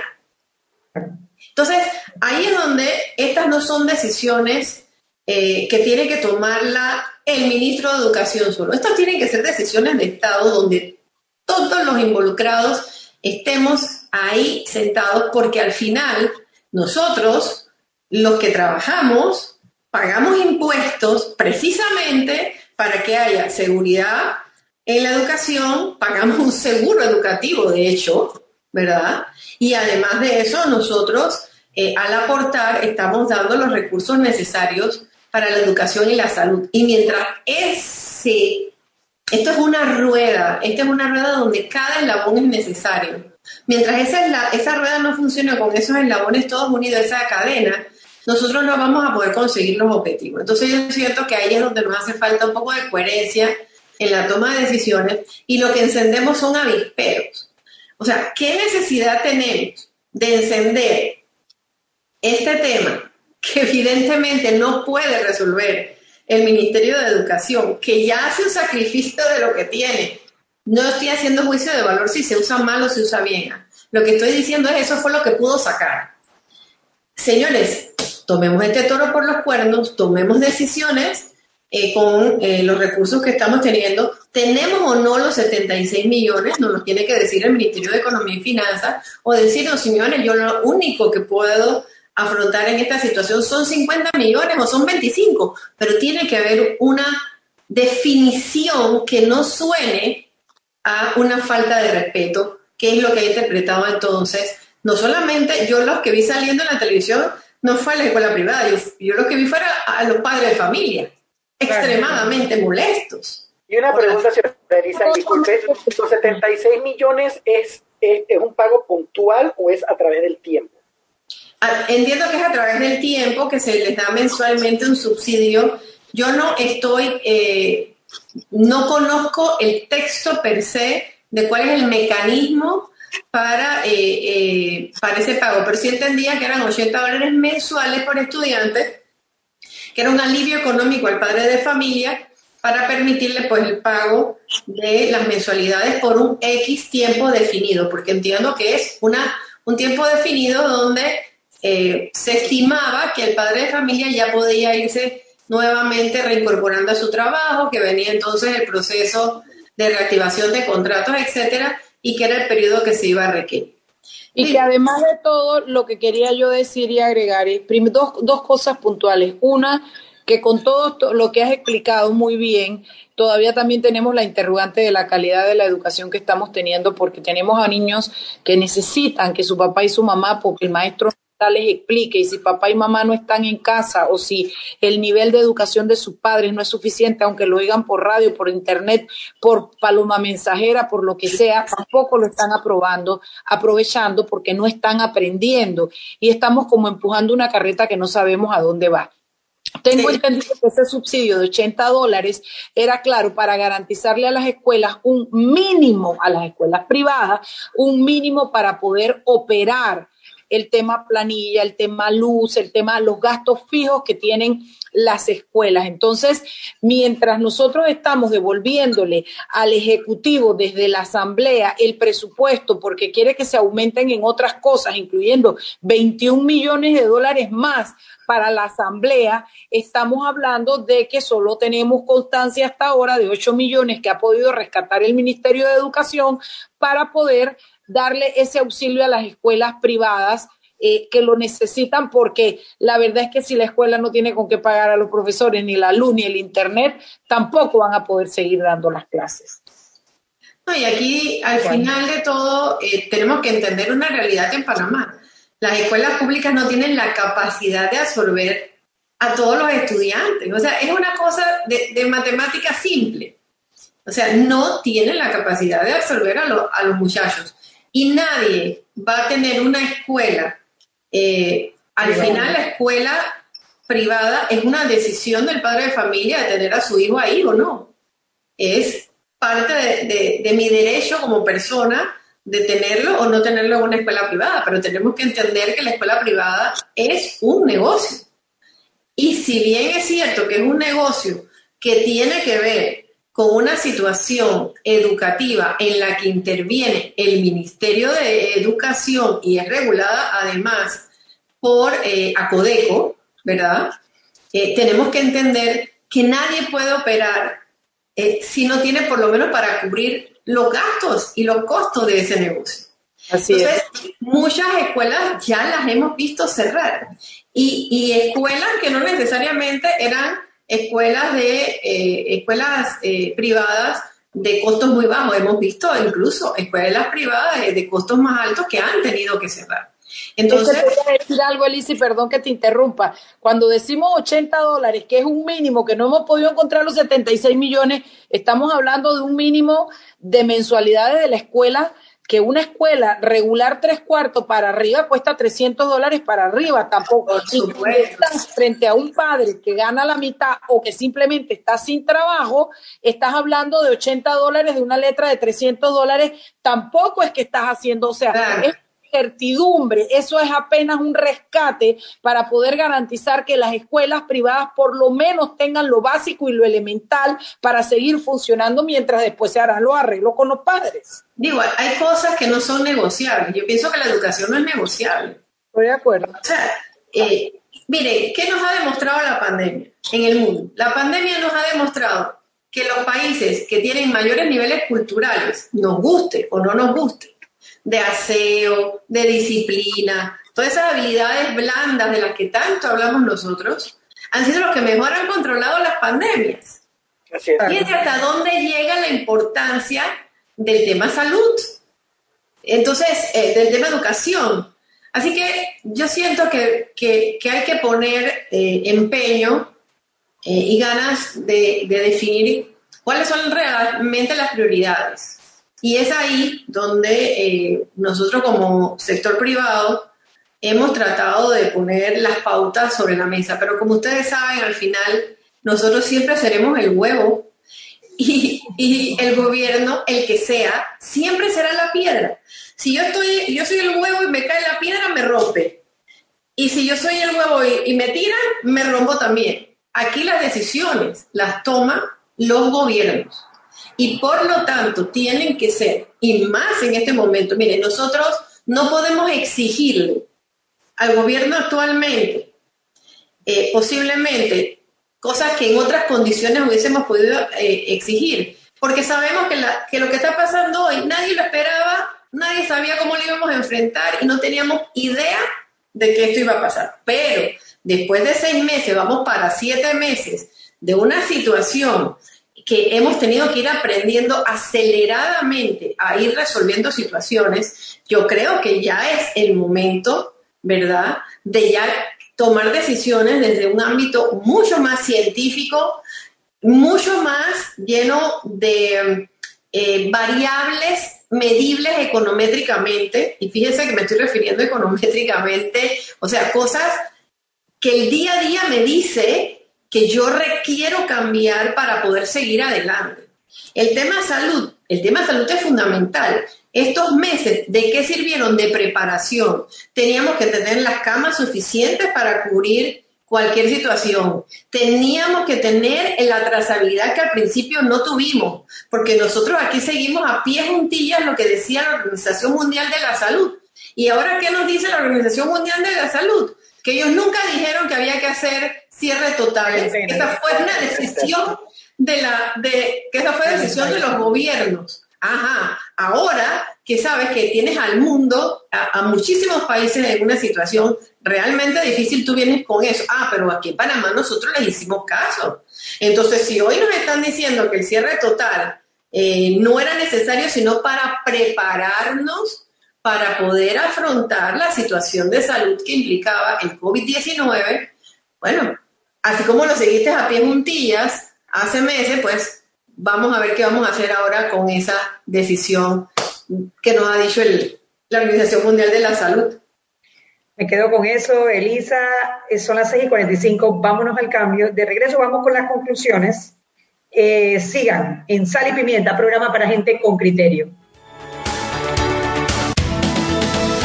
Entonces, ahí es donde estas no son decisiones eh, que tiene que tomarla el ministro de Educación solo. Estas tienen que ser decisiones de Estado donde todos los involucrados estemos ahí sentados porque al final nosotros, los que trabajamos, pagamos impuestos precisamente para que haya seguridad en la educación, pagamos un seguro educativo, de hecho, ¿verdad? Y además de eso, nosotros eh, al aportar estamos dando los recursos necesarios para la educación y la salud. Y mientras ese, esto es una rueda, esta es una rueda donde cada eslabón es necesario. Mientras esa, esa rueda no funcione con esos eslabones todos unidos, esa cadena, nosotros no vamos a poder conseguir los objetivos. Entonces yo siento que ahí es donde nos hace falta un poco de coherencia en la toma de decisiones y lo que encendemos son avisperos. O sea, ¿qué necesidad tenemos de encender este tema que evidentemente no puede resolver el Ministerio de Educación, que ya hace un sacrificio de lo que tiene. No estoy haciendo juicio de valor si se usa mal o se usa bien. Lo que estoy diciendo es eso fue lo que pudo sacar. Señores, tomemos este toro por los cuernos, tomemos decisiones eh, con eh, los recursos que estamos teniendo. ¿Tenemos o no los 76 millones? Nos lo tiene que decir el Ministerio de Economía y Finanzas o decirnos, señores, yo lo único que puedo afrontar en esta situación son 50 millones o son 25, pero tiene que haber una definición que no suene a una falta de respeto, que es lo que he interpretado entonces. No solamente yo los que vi saliendo en la televisión no fue a la escuela privada, yo, yo los que vi fuera a los padres de familia, extremadamente molestos. Y una pregunta, señora Elisa, disculpe, ¿los 76 millones es, es un pago puntual o es a través del tiempo? Entiendo que es a través del tiempo que se les da mensualmente un subsidio. Yo no estoy, eh, no conozco el texto per se de cuál es el mecanismo para, eh, eh, para ese pago, pero sí entendía que eran 80 dólares mensuales por estudiante, que era un alivio económico al padre de familia para permitirle pues el pago de las mensualidades por un X tiempo definido, porque entiendo que es una, un tiempo definido donde eh, se estimaba que el padre de familia ya podía irse nuevamente reincorporando a su trabajo, que venía entonces el proceso de reactivación de contratos, etcétera, y que era el periodo que se iba a requerir. Y que además de todo, lo que quería yo decir y agregar es dos, dos cosas puntuales. Una, que con todo lo que has explicado muy bien, todavía también tenemos la interrogante de la calidad de la educación que estamos teniendo, porque tenemos a niños que necesitan que su papá y su mamá, porque el maestro les explique y si papá y mamá no están en casa o si el nivel de educación de sus padres no es suficiente, aunque lo oigan por radio, por internet, por paloma mensajera, por lo que sea, tampoco lo están aprobando, aprovechando porque no están aprendiendo y estamos como empujando una carreta que no sabemos a dónde va. Tengo entendido que ese subsidio de 80 dólares era claro para garantizarle a las escuelas un mínimo, a las escuelas privadas, un mínimo para poder operar el tema planilla, el tema luz, el tema los gastos fijos que tienen las escuelas. Entonces, mientras nosotros estamos devolviéndole al Ejecutivo desde la Asamblea el presupuesto porque quiere que se aumenten en otras cosas, incluyendo 21 millones de dólares más para la Asamblea, estamos hablando de que solo tenemos constancia hasta ahora de 8 millones que ha podido rescatar el Ministerio de Educación para poder darle ese auxilio a las escuelas privadas eh, que lo necesitan porque la verdad es que si la escuela no tiene con qué pagar a los profesores, ni la luz, ni el internet, tampoco van a poder seguir dando las clases. No, y aquí al final de todo eh, tenemos que entender una realidad en Panamá. Las escuelas públicas no tienen la capacidad de absorber a todos los estudiantes. O sea, es una cosa de, de matemática simple. O sea, no tienen la capacidad de absorber a, a los muchachos. Y nadie va a tener una escuela eh, al final la escuela privada es una decisión del padre de familia de tener a su hijo ahí o no. Es parte de, mi derecho como persona de tenerlo o no tenerlo en una escuela privada, pero tenemos que entender que la escuela privada es un negocio. Y si bien es cierto que es un negocio que tiene que ver con una situación educativa en la que interviene el Ministerio de Educación y es regulada además por eh, Acodeco, ¿verdad? Eh, tenemos que entender que nadie puede operar eh, si no tiene por lo menos para cubrir los gastos y los costos de ese negocio. Así Entonces, muchas escuelas ya las hemos visto cerrar y, y escuelas que no necesariamente eran escuelas de escuelas privadas de costos muy bajos. Hemos visto incluso escuelas privadas de costos más altos que han tenido que cerrar. Entonces, a decir algo, Elise, perdón que te interrumpa. Cuando decimos 80 dólares, que es un mínimo, que no hemos podido encontrar los 76 millones, estamos hablando de un mínimo de mensualidades de la escuela, que una escuela regular tres cuartos para arriba cuesta 300 dólares para arriba. Tampoco, si estás frente a un padre que gana la mitad o que simplemente está sin trabajo, estás hablando de 80 dólares de una letra de 300 dólares, tampoco es que estás haciendo, o sea, es certidumbre, eso es apenas un rescate para poder garantizar que las escuelas privadas por lo menos tengan lo básico y lo elemental para seguir funcionando mientras después se harán los arreglos con los padres. Digo, hay cosas que no son negociables. Yo pienso que la educación no es negociable. Estoy de acuerdo. O sea, eh, mire, ¿qué nos ha demostrado la pandemia en el mundo? La pandemia nos ha demostrado que los países que tienen mayores niveles culturales, nos guste o no nos guste, de aseo, de disciplina, todas esas habilidades blandas de las que tanto hablamos nosotros, han sido los que mejor han controlado las pandemias. Fíjense hasta dónde llega la importancia del tema salud. Entonces, eh, del tema educación. Así que yo siento que, hay que poner eh, empeño eh, y ganas de definir cuáles son realmente las prioridades. Y es ahí donde eh, nosotros como sector privado hemos tratado de poner las pautas sobre la mesa. Pero como ustedes saben, al final nosotros siempre seremos el huevo *laughs* y, el gobierno, el que sea, siempre será la piedra. Si yo estoy, yo soy el huevo y me cae la piedra, me rompe. Y si yo soy el huevo y, y me tiran, me rompo también. Aquí las decisiones las toman los gobiernos y por lo tanto tienen que ser, y más en este momento, miren, nosotros no podemos exigirle al gobierno actualmente eh, posiblemente cosas que en otras condiciones hubiésemos podido eh, exigir, porque sabemos que, que lo que está pasando hoy nadie lo esperaba, nadie sabía cómo lo íbamos a enfrentar y no teníamos idea de que esto iba a pasar. Pero después de seis meses, vamos para siete meses de una situación que hemos tenido que ir aprendiendo aceleradamente a ir resolviendo situaciones, yo creo que ya es el momento, ¿verdad?, de ya tomar decisiones desde un ámbito mucho más científico, mucho más lleno de eh, variables medibles econométricamente, y fíjense que me estoy refiriendo econométricamente, o sea, cosas que el día a día me dice que yo requiero cambiar para poder seguir adelante. El tema salud, el tema salud es fundamental. Estos meses, ¿de qué sirvieron? De preparación. Teníamos que tener las camas suficientes para cubrir cualquier situación. Teníamos que tener la trazabilidad que al principio no tuvimos, porque nosotros aquí seguimos a pie juntillas lo que decía la Organización Mundial de la Salud. ¿Y ahora qué nos dice la Organización Mundial de la Salud? Que ellos nunca dijeron que había que hacer cierre total. Esa fue una decisión de la, de, que esa fue decisión de los gobiernos. Ajá, ahora que sabes que tienes al mundo, a, muchísimos países en una situación realmente difícil, tú vienes con eso. Ah, pero aquí en Panamá nosotros les hicimos caso. Entonces, si hoy nos están diciendo que el cierre total eh, no era necesario, sino para prepararnos para poder afrontar la situación de salud que implicaba el COVID-19, bueno, así como lo seguiste a pie juntillas hace meses, pues vamos a ver qué vamos a hacer ahora con esa decisión que nos ha dicho la Organización Mundial de la Salud. Me quedo con eso, Elisa. Son las 6 y 45. Vámonos al cambio. De regreso vamos con las conclusiones. Eh, sigan en Sal y Pimienta, programa para gente con criterio.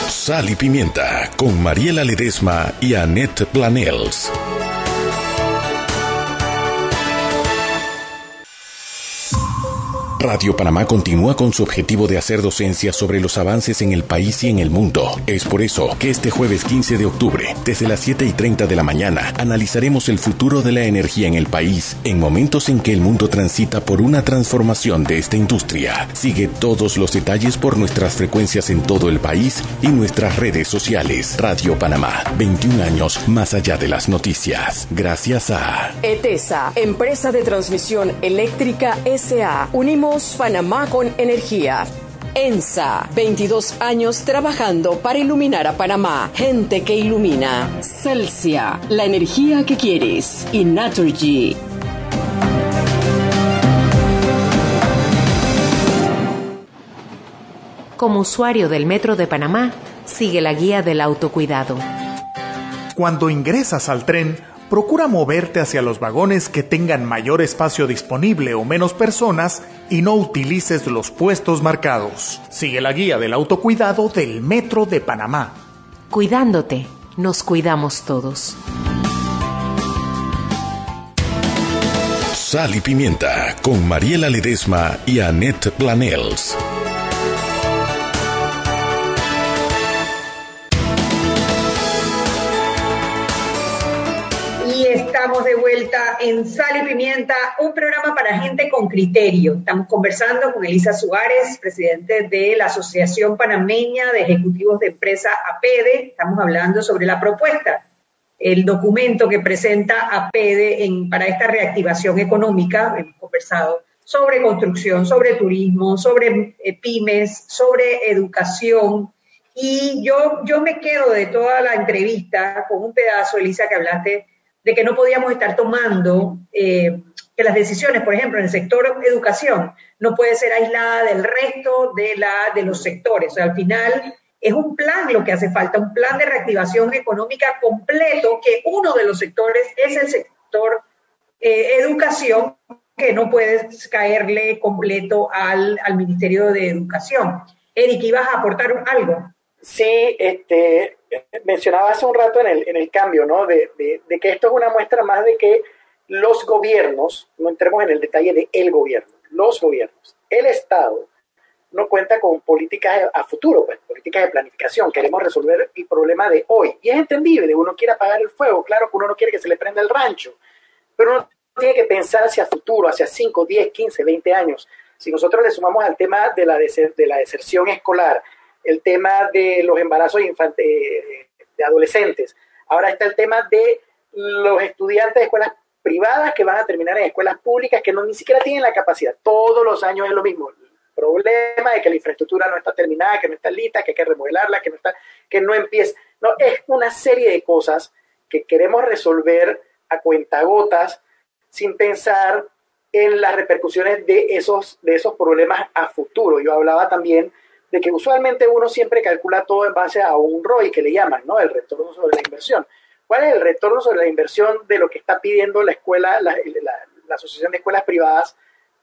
Sal y Pimienta con Mariela Ledesma y Annette Planels. Radio Panamá continúa con su objetivo de hacer docencia sobre los avances en el país y en el mundo. Es por eso que este jueves 15 de octubre, desde las 7 y 30 de la mañana, analizaremos el futuro de la energía en el país en momentos en que el mundo transita por una transformación de esta industria. Sigue todos los detalles por nuestras frecuencias en todo el país y nuestras redes sociales. Radio Panamá, 21 años más allá de las noticias. Gracias a ETESA, Empresa de Transmisión Eléctrica SA. Unimos Panamá con energía. ENSA, 22 años trabajando para iluminar a Panamá. Gente que ilumina. Celsia, la energía que quieres. Y Naturgy. Como usuario del Metro de Panamá, sigue la guía del autocuidado. Cuando ingresas al tren, procura moverte hacia los vagones que tengan mayor espacio disponible o menos personas y no utilices los puestos marcados. Sigue la guía del autocuidado del Metro de Panamá. Cuidándote, nos cuidamos todos. Sal y Pimienta con Mariela Ledesma y Annette Planels. Vuelta en Sal y Pimienta, un programa para gente con criterio. Estamos conversando con Elisa Suárez, presidente de la Asociación Panameña de Ejecutivos de Empresa APEDE. Estamos hablando sobre la propuesta, el documento que presenta APEDE en, para esta reactivación económica. Hemos conversado sobre construcción, sobre turismo, sobre eh, pymes, sobre educación. Y yo, yo me quedo de toda la entrevista con un pedazo, Elisa, que hablaste de que no podíamos estar tomando, eh, que las decisiones, por ejemplo, en el sector educación, no puede ser aislada del resto de, la, de los sectores. O sea, al final es un plan lo que hace falta, un plan de reactivación económica completo, que uno de los sectores es el sector eh, educación, que no puede caerle completo al, al Ministerio de Educación. Eric, ¿ibas a aportar algo? Sí, este, mencionaba hace un rato en el, en el cambio, ¿no? De, de, que esto es una muestra más de que los gobiernos, no entremos en el detalle de el gobierno, los gobiernos, el Estado, no cuenta con políticas a futuro, pues, políticas de planificación. Queremos resolver el problema de hoy. Y es entendible, uno quiere apagar el fuego, claro que uno no quiere que se le prenda el rancho, pero uno tiene que pensar hacia futuro, hacia 5, 10, 15, 20 años. Si nosotros le sumamos al tema de la, de la deserción escolar, el tema de los embarazos de adolescentes. Ahora está el tema de los estudiantes de escuelas privadas que van a terminar en escuelas públicas que no ni siquiera tienen la capacidad. Todos los años es lo mismo. El problema de que la infraestructura no está terminada, que no está lista, que hay que remodelarla, que no está, que no empieza. No, es una serie de cosas que queremos resolver a cuentagotas sin pensar en las repercusiones de esos, de esos problemas a futuro. Yo hablaba también de que usualmente uno siempre calcula todo en base a un ROI que le llaman, ¿no? El retorno sobre la inversión. ¿Cuál es el retorno sobre la inversión de lo que está pidiendo la escuela, la, Asociación de Escuelas Privadas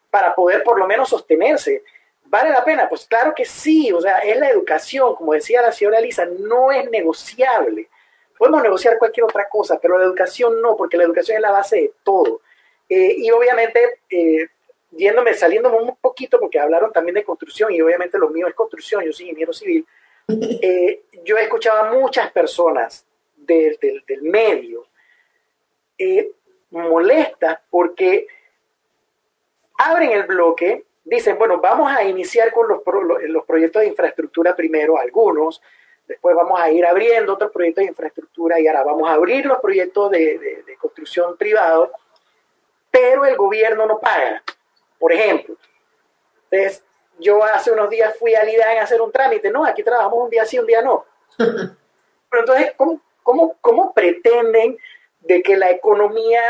para poder por lo menos sostenerse? ¿Vale la pena? Pues claro que sí, o sea, es la educación, como decía la señora Elisa, no es negociable. Podemos negociar cualquier otra cosa, pero la educación no, porque la educación es la base de todo. Eh, y obviamente, eh, yéndome, saliéndome un poquito, porque hablaron también de construcción y obviamente lo mío es construcción, yo soy ingeniero civil, *laughs* eh, yo he escuchado a muchas personas del medio eh, molestas porque abren el bloque dicen, bueno, vamos a iniciar con los, los proyectos de infraestructura primero, algunos, después vamos a ir abriendo otros proyectos de infraestructura y ahora vamos a abrir los proyectos de, de construcción privado, pero el gobierno no paga. Por ejemplo, entonces, yo hace unos días fui a IDAN a hacer un trámite, no, aquí trabajamos un día sí, un día no. *laughs* Pero entonces, ¿cómo, cómo, cómo pretenden de que la economía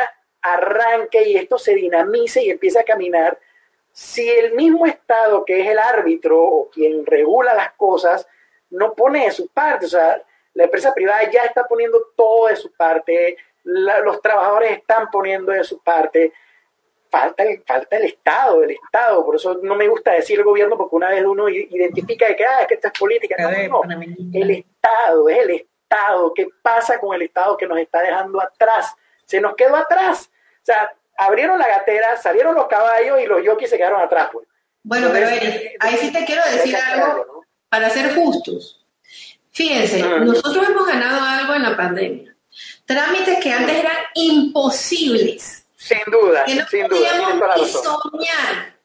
arranque y esto se dinamice y empiece a caminar si el mismo Estado, que es el árbitro o quien regula las cosas, no pone de su parte? O sea, la empresa privada ya está poniendo todo de su parte, los trabajadores están poniendo de su parte falta el, falta el Estado, el Estado, por eso no me gusta decir el gobierno, porque una vez uno identifica de que, ah, que esta es política, no, no, el Estado, es el Estado, ¿qué pasa con el Estado que nos está dejando atrás? Se nos quedó atrás, o sea, abrieron la gatera, salieron los caballos y los yokis se quedaron atrás, pues. Bueno, pero ahí sí te quiero decir algo para ser justos. Fíjense, mm. nosotros hemos ganado algo en la pandemia. Trámites que antes eran imposibles sin duda, que no sin podíamos duda. ni soñar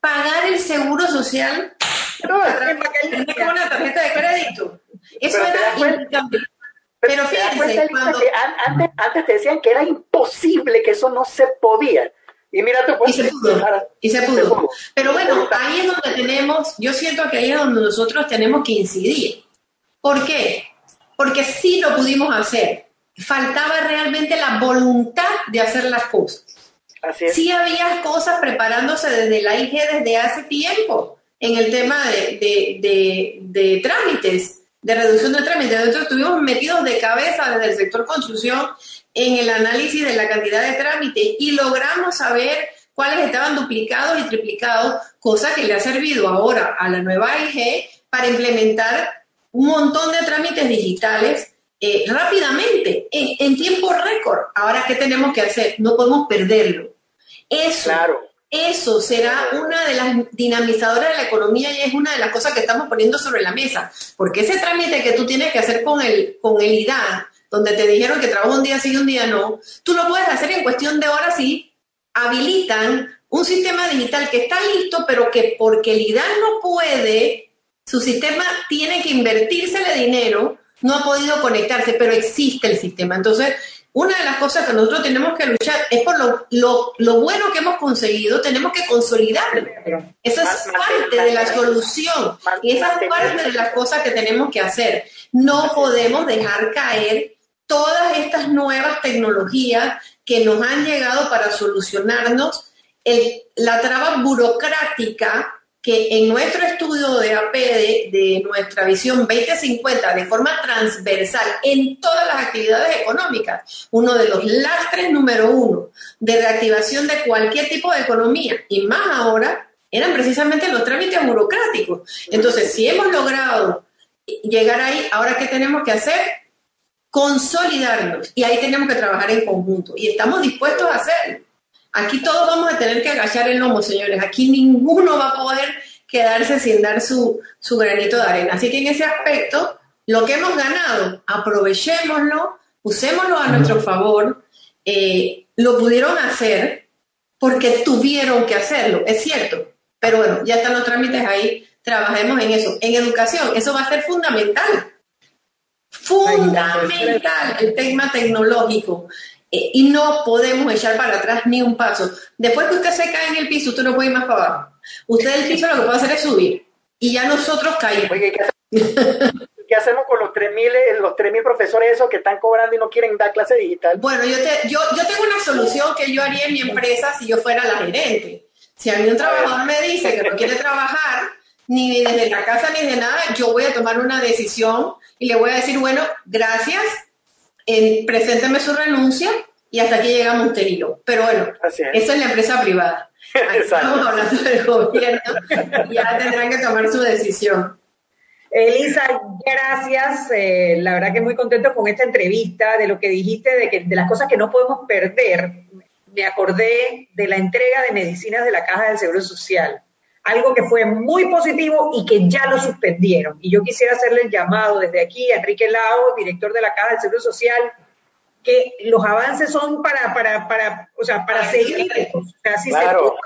pagar el seguro social no, con una tarjeta de crédito. Eso era increíble. Pero fíjense, cuando... antes, antes te decían que era imposible, que eso no se podía. Y mira, tú y se pudo, y se pudo. Pero bueno, ahí es donde tenemos, yo siento que ahí es donde nosotros tenemos que incidir. ¿Por qué? Porque sí lo pudimos hacer faltaba realmente la voluntad de hacer las cosas. Así Sí había cosas preparándose desde la IG desde hace tiempo en el tema de, trámites, de reducción de trámites. Nosotros estuvimos metidos de cabeza desde el sector construcción en el análisis de la cantidad de trámites y logramos saber cuáles estaban duplicados y triplicados, cosa que le ha servido ahora a la nueva IG para implementar un montón de trámites digitales eh, rápidamente, en, tiempo récord. Ahora, ¿qué tenemos que hacer? No podemos perderlo. Eso, eso será una de las dinamizadoras de la economía y es una de las cosas que estamos poniendo sobre la mesa. Porque ese trámite que tú tienes que hacer con el, con el IDAN, donde te dijeron que trabajo un día sí y un día no, tú lo puedes hacer en cuestión de horas si habilitan un sistema digital que está listo, pero que porque el IDAN no puede, su sistema tiene que invertírsele dinero no ha podido conectarse, pero existe el sistema. Entonces, una de las cosas que nosotros tenemos que luchar es por lo, lo, bueno que hemos conseguido, tenemos que consolidarlo. Esa es parte de la solución y esa es parte de las cosas que tenemos que hacer. No podemos dejar caer todas estas nuevas tecnologías que nos han llegado para solucionarnos la traba burocrática que en nuestro estudio de APD, de nuestra visión 2050, de forma transversal en todas las actividades económicas, uno de los lastres número uno de reactivación de cualquier tipo de economía, y más ahora, eran precisamente los trámites burocráticos. Entonces, si hemos logrado llegar ahí, ahora ¿qué tenemos que hacer? Consolidarnos. Y ahí tenemos que trabajar en conjunto. Y estamos dispuestos a hacerlo. Aquí todos vamos a tener que agachar el lomo, señores. Aquí ninguno va a poder quedarse sin dar su, granito de arena. Así que en ese aspecto, lo que hemos ganado, aprovechémoslo, usémoslo a nuestro favor. Eh, lo pudieron hacer porque tuvieron que hacerlo, es cierto. Pero bueno, ya están los trámites ahí, trabajemos en eso. En educación, eso va a ser fundamental. Fundamental el tema tecnológico. Eh, y no podemos echar para atrás ni un paso. Después que usted se cae en el piso, usted no puede ir más para abajo. Usted el piso lo que puede hacer es subir. Y ya nosotros caímos. Oye, *laughs* ¿qué hacemos? con los 3.000 eh, los profesores esos que están cobrando y no quieren dar clase digital? Bueno, yo, yo, yo tengo una solución que yo haría en mi empresa si yo fuera la gerente. Si a mí un trabajador me dice que no quiere trabajar, ni desde la casa ni de nada, yo voy a tomar una decisión y le voy a decir, bueno, gracias, presénteme su renuncia y hasta aquí llegamos usted y Pero bueno, eso es la empresa privada. *laughs* estamos hablando del gobierno y ya tendrán que tomar su decisión. Elisa, gracias. Eh, la verdad que muy contento con esta entrevista, de lo que dijiste, de, que, de las cosas que no podemos perder. Me acordé de la entrega de medicinas de la Caja del Seguro Social algo que fue muy positivo y que ya lo suspendieron. Y yo quisiera hacerle el llamado desde aquí a Enrique Lao, director de la Caja del Seguro Social, que los avances son para, para, para, o sea, para seguir. O sea, si se pudo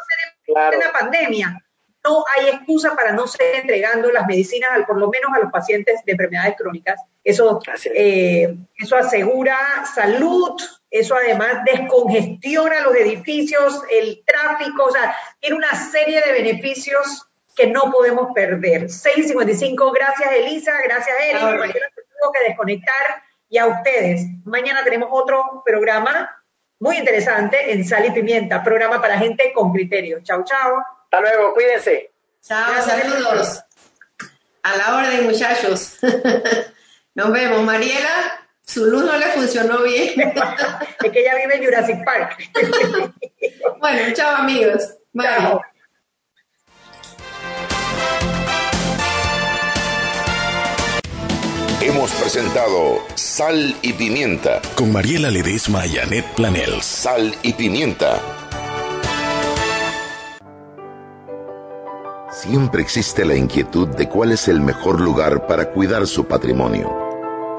hacer en la pandemia, no hay excusa para no seguir entregando las medicinas, al, por lo menos a los pacientes de enfermedades crónicas. Eso, eh, eso asegura salud, eso además descongestiona los edificios, el tráfico, o sea, tiene una serie de beneficios que no podemos perder. 6.55, gracias Elisa, gracias Eric, mañana tengo que desconectar y a ustedes. Mañana tenemos otro programa muy interesante en Sal y Pimienta, programa para gente con criterio. Chao, chao. Hasta luego, cuídense. Chao, saludos. A la orden, muchachos. *laughs* Nos vemos. Mariela, su luz no le funcionó bien. *laughs* es que ella vive en Jurassic Park. *laughs* bueno, chao, amigos. Bye. Hemos presentado Sal y Pimienta. Con Mariela Ledesma y Annette Planels. Sal y Pimienta. Siempre existe la inquietud de cuál es el mejor lugar para cuidar su patrimonio.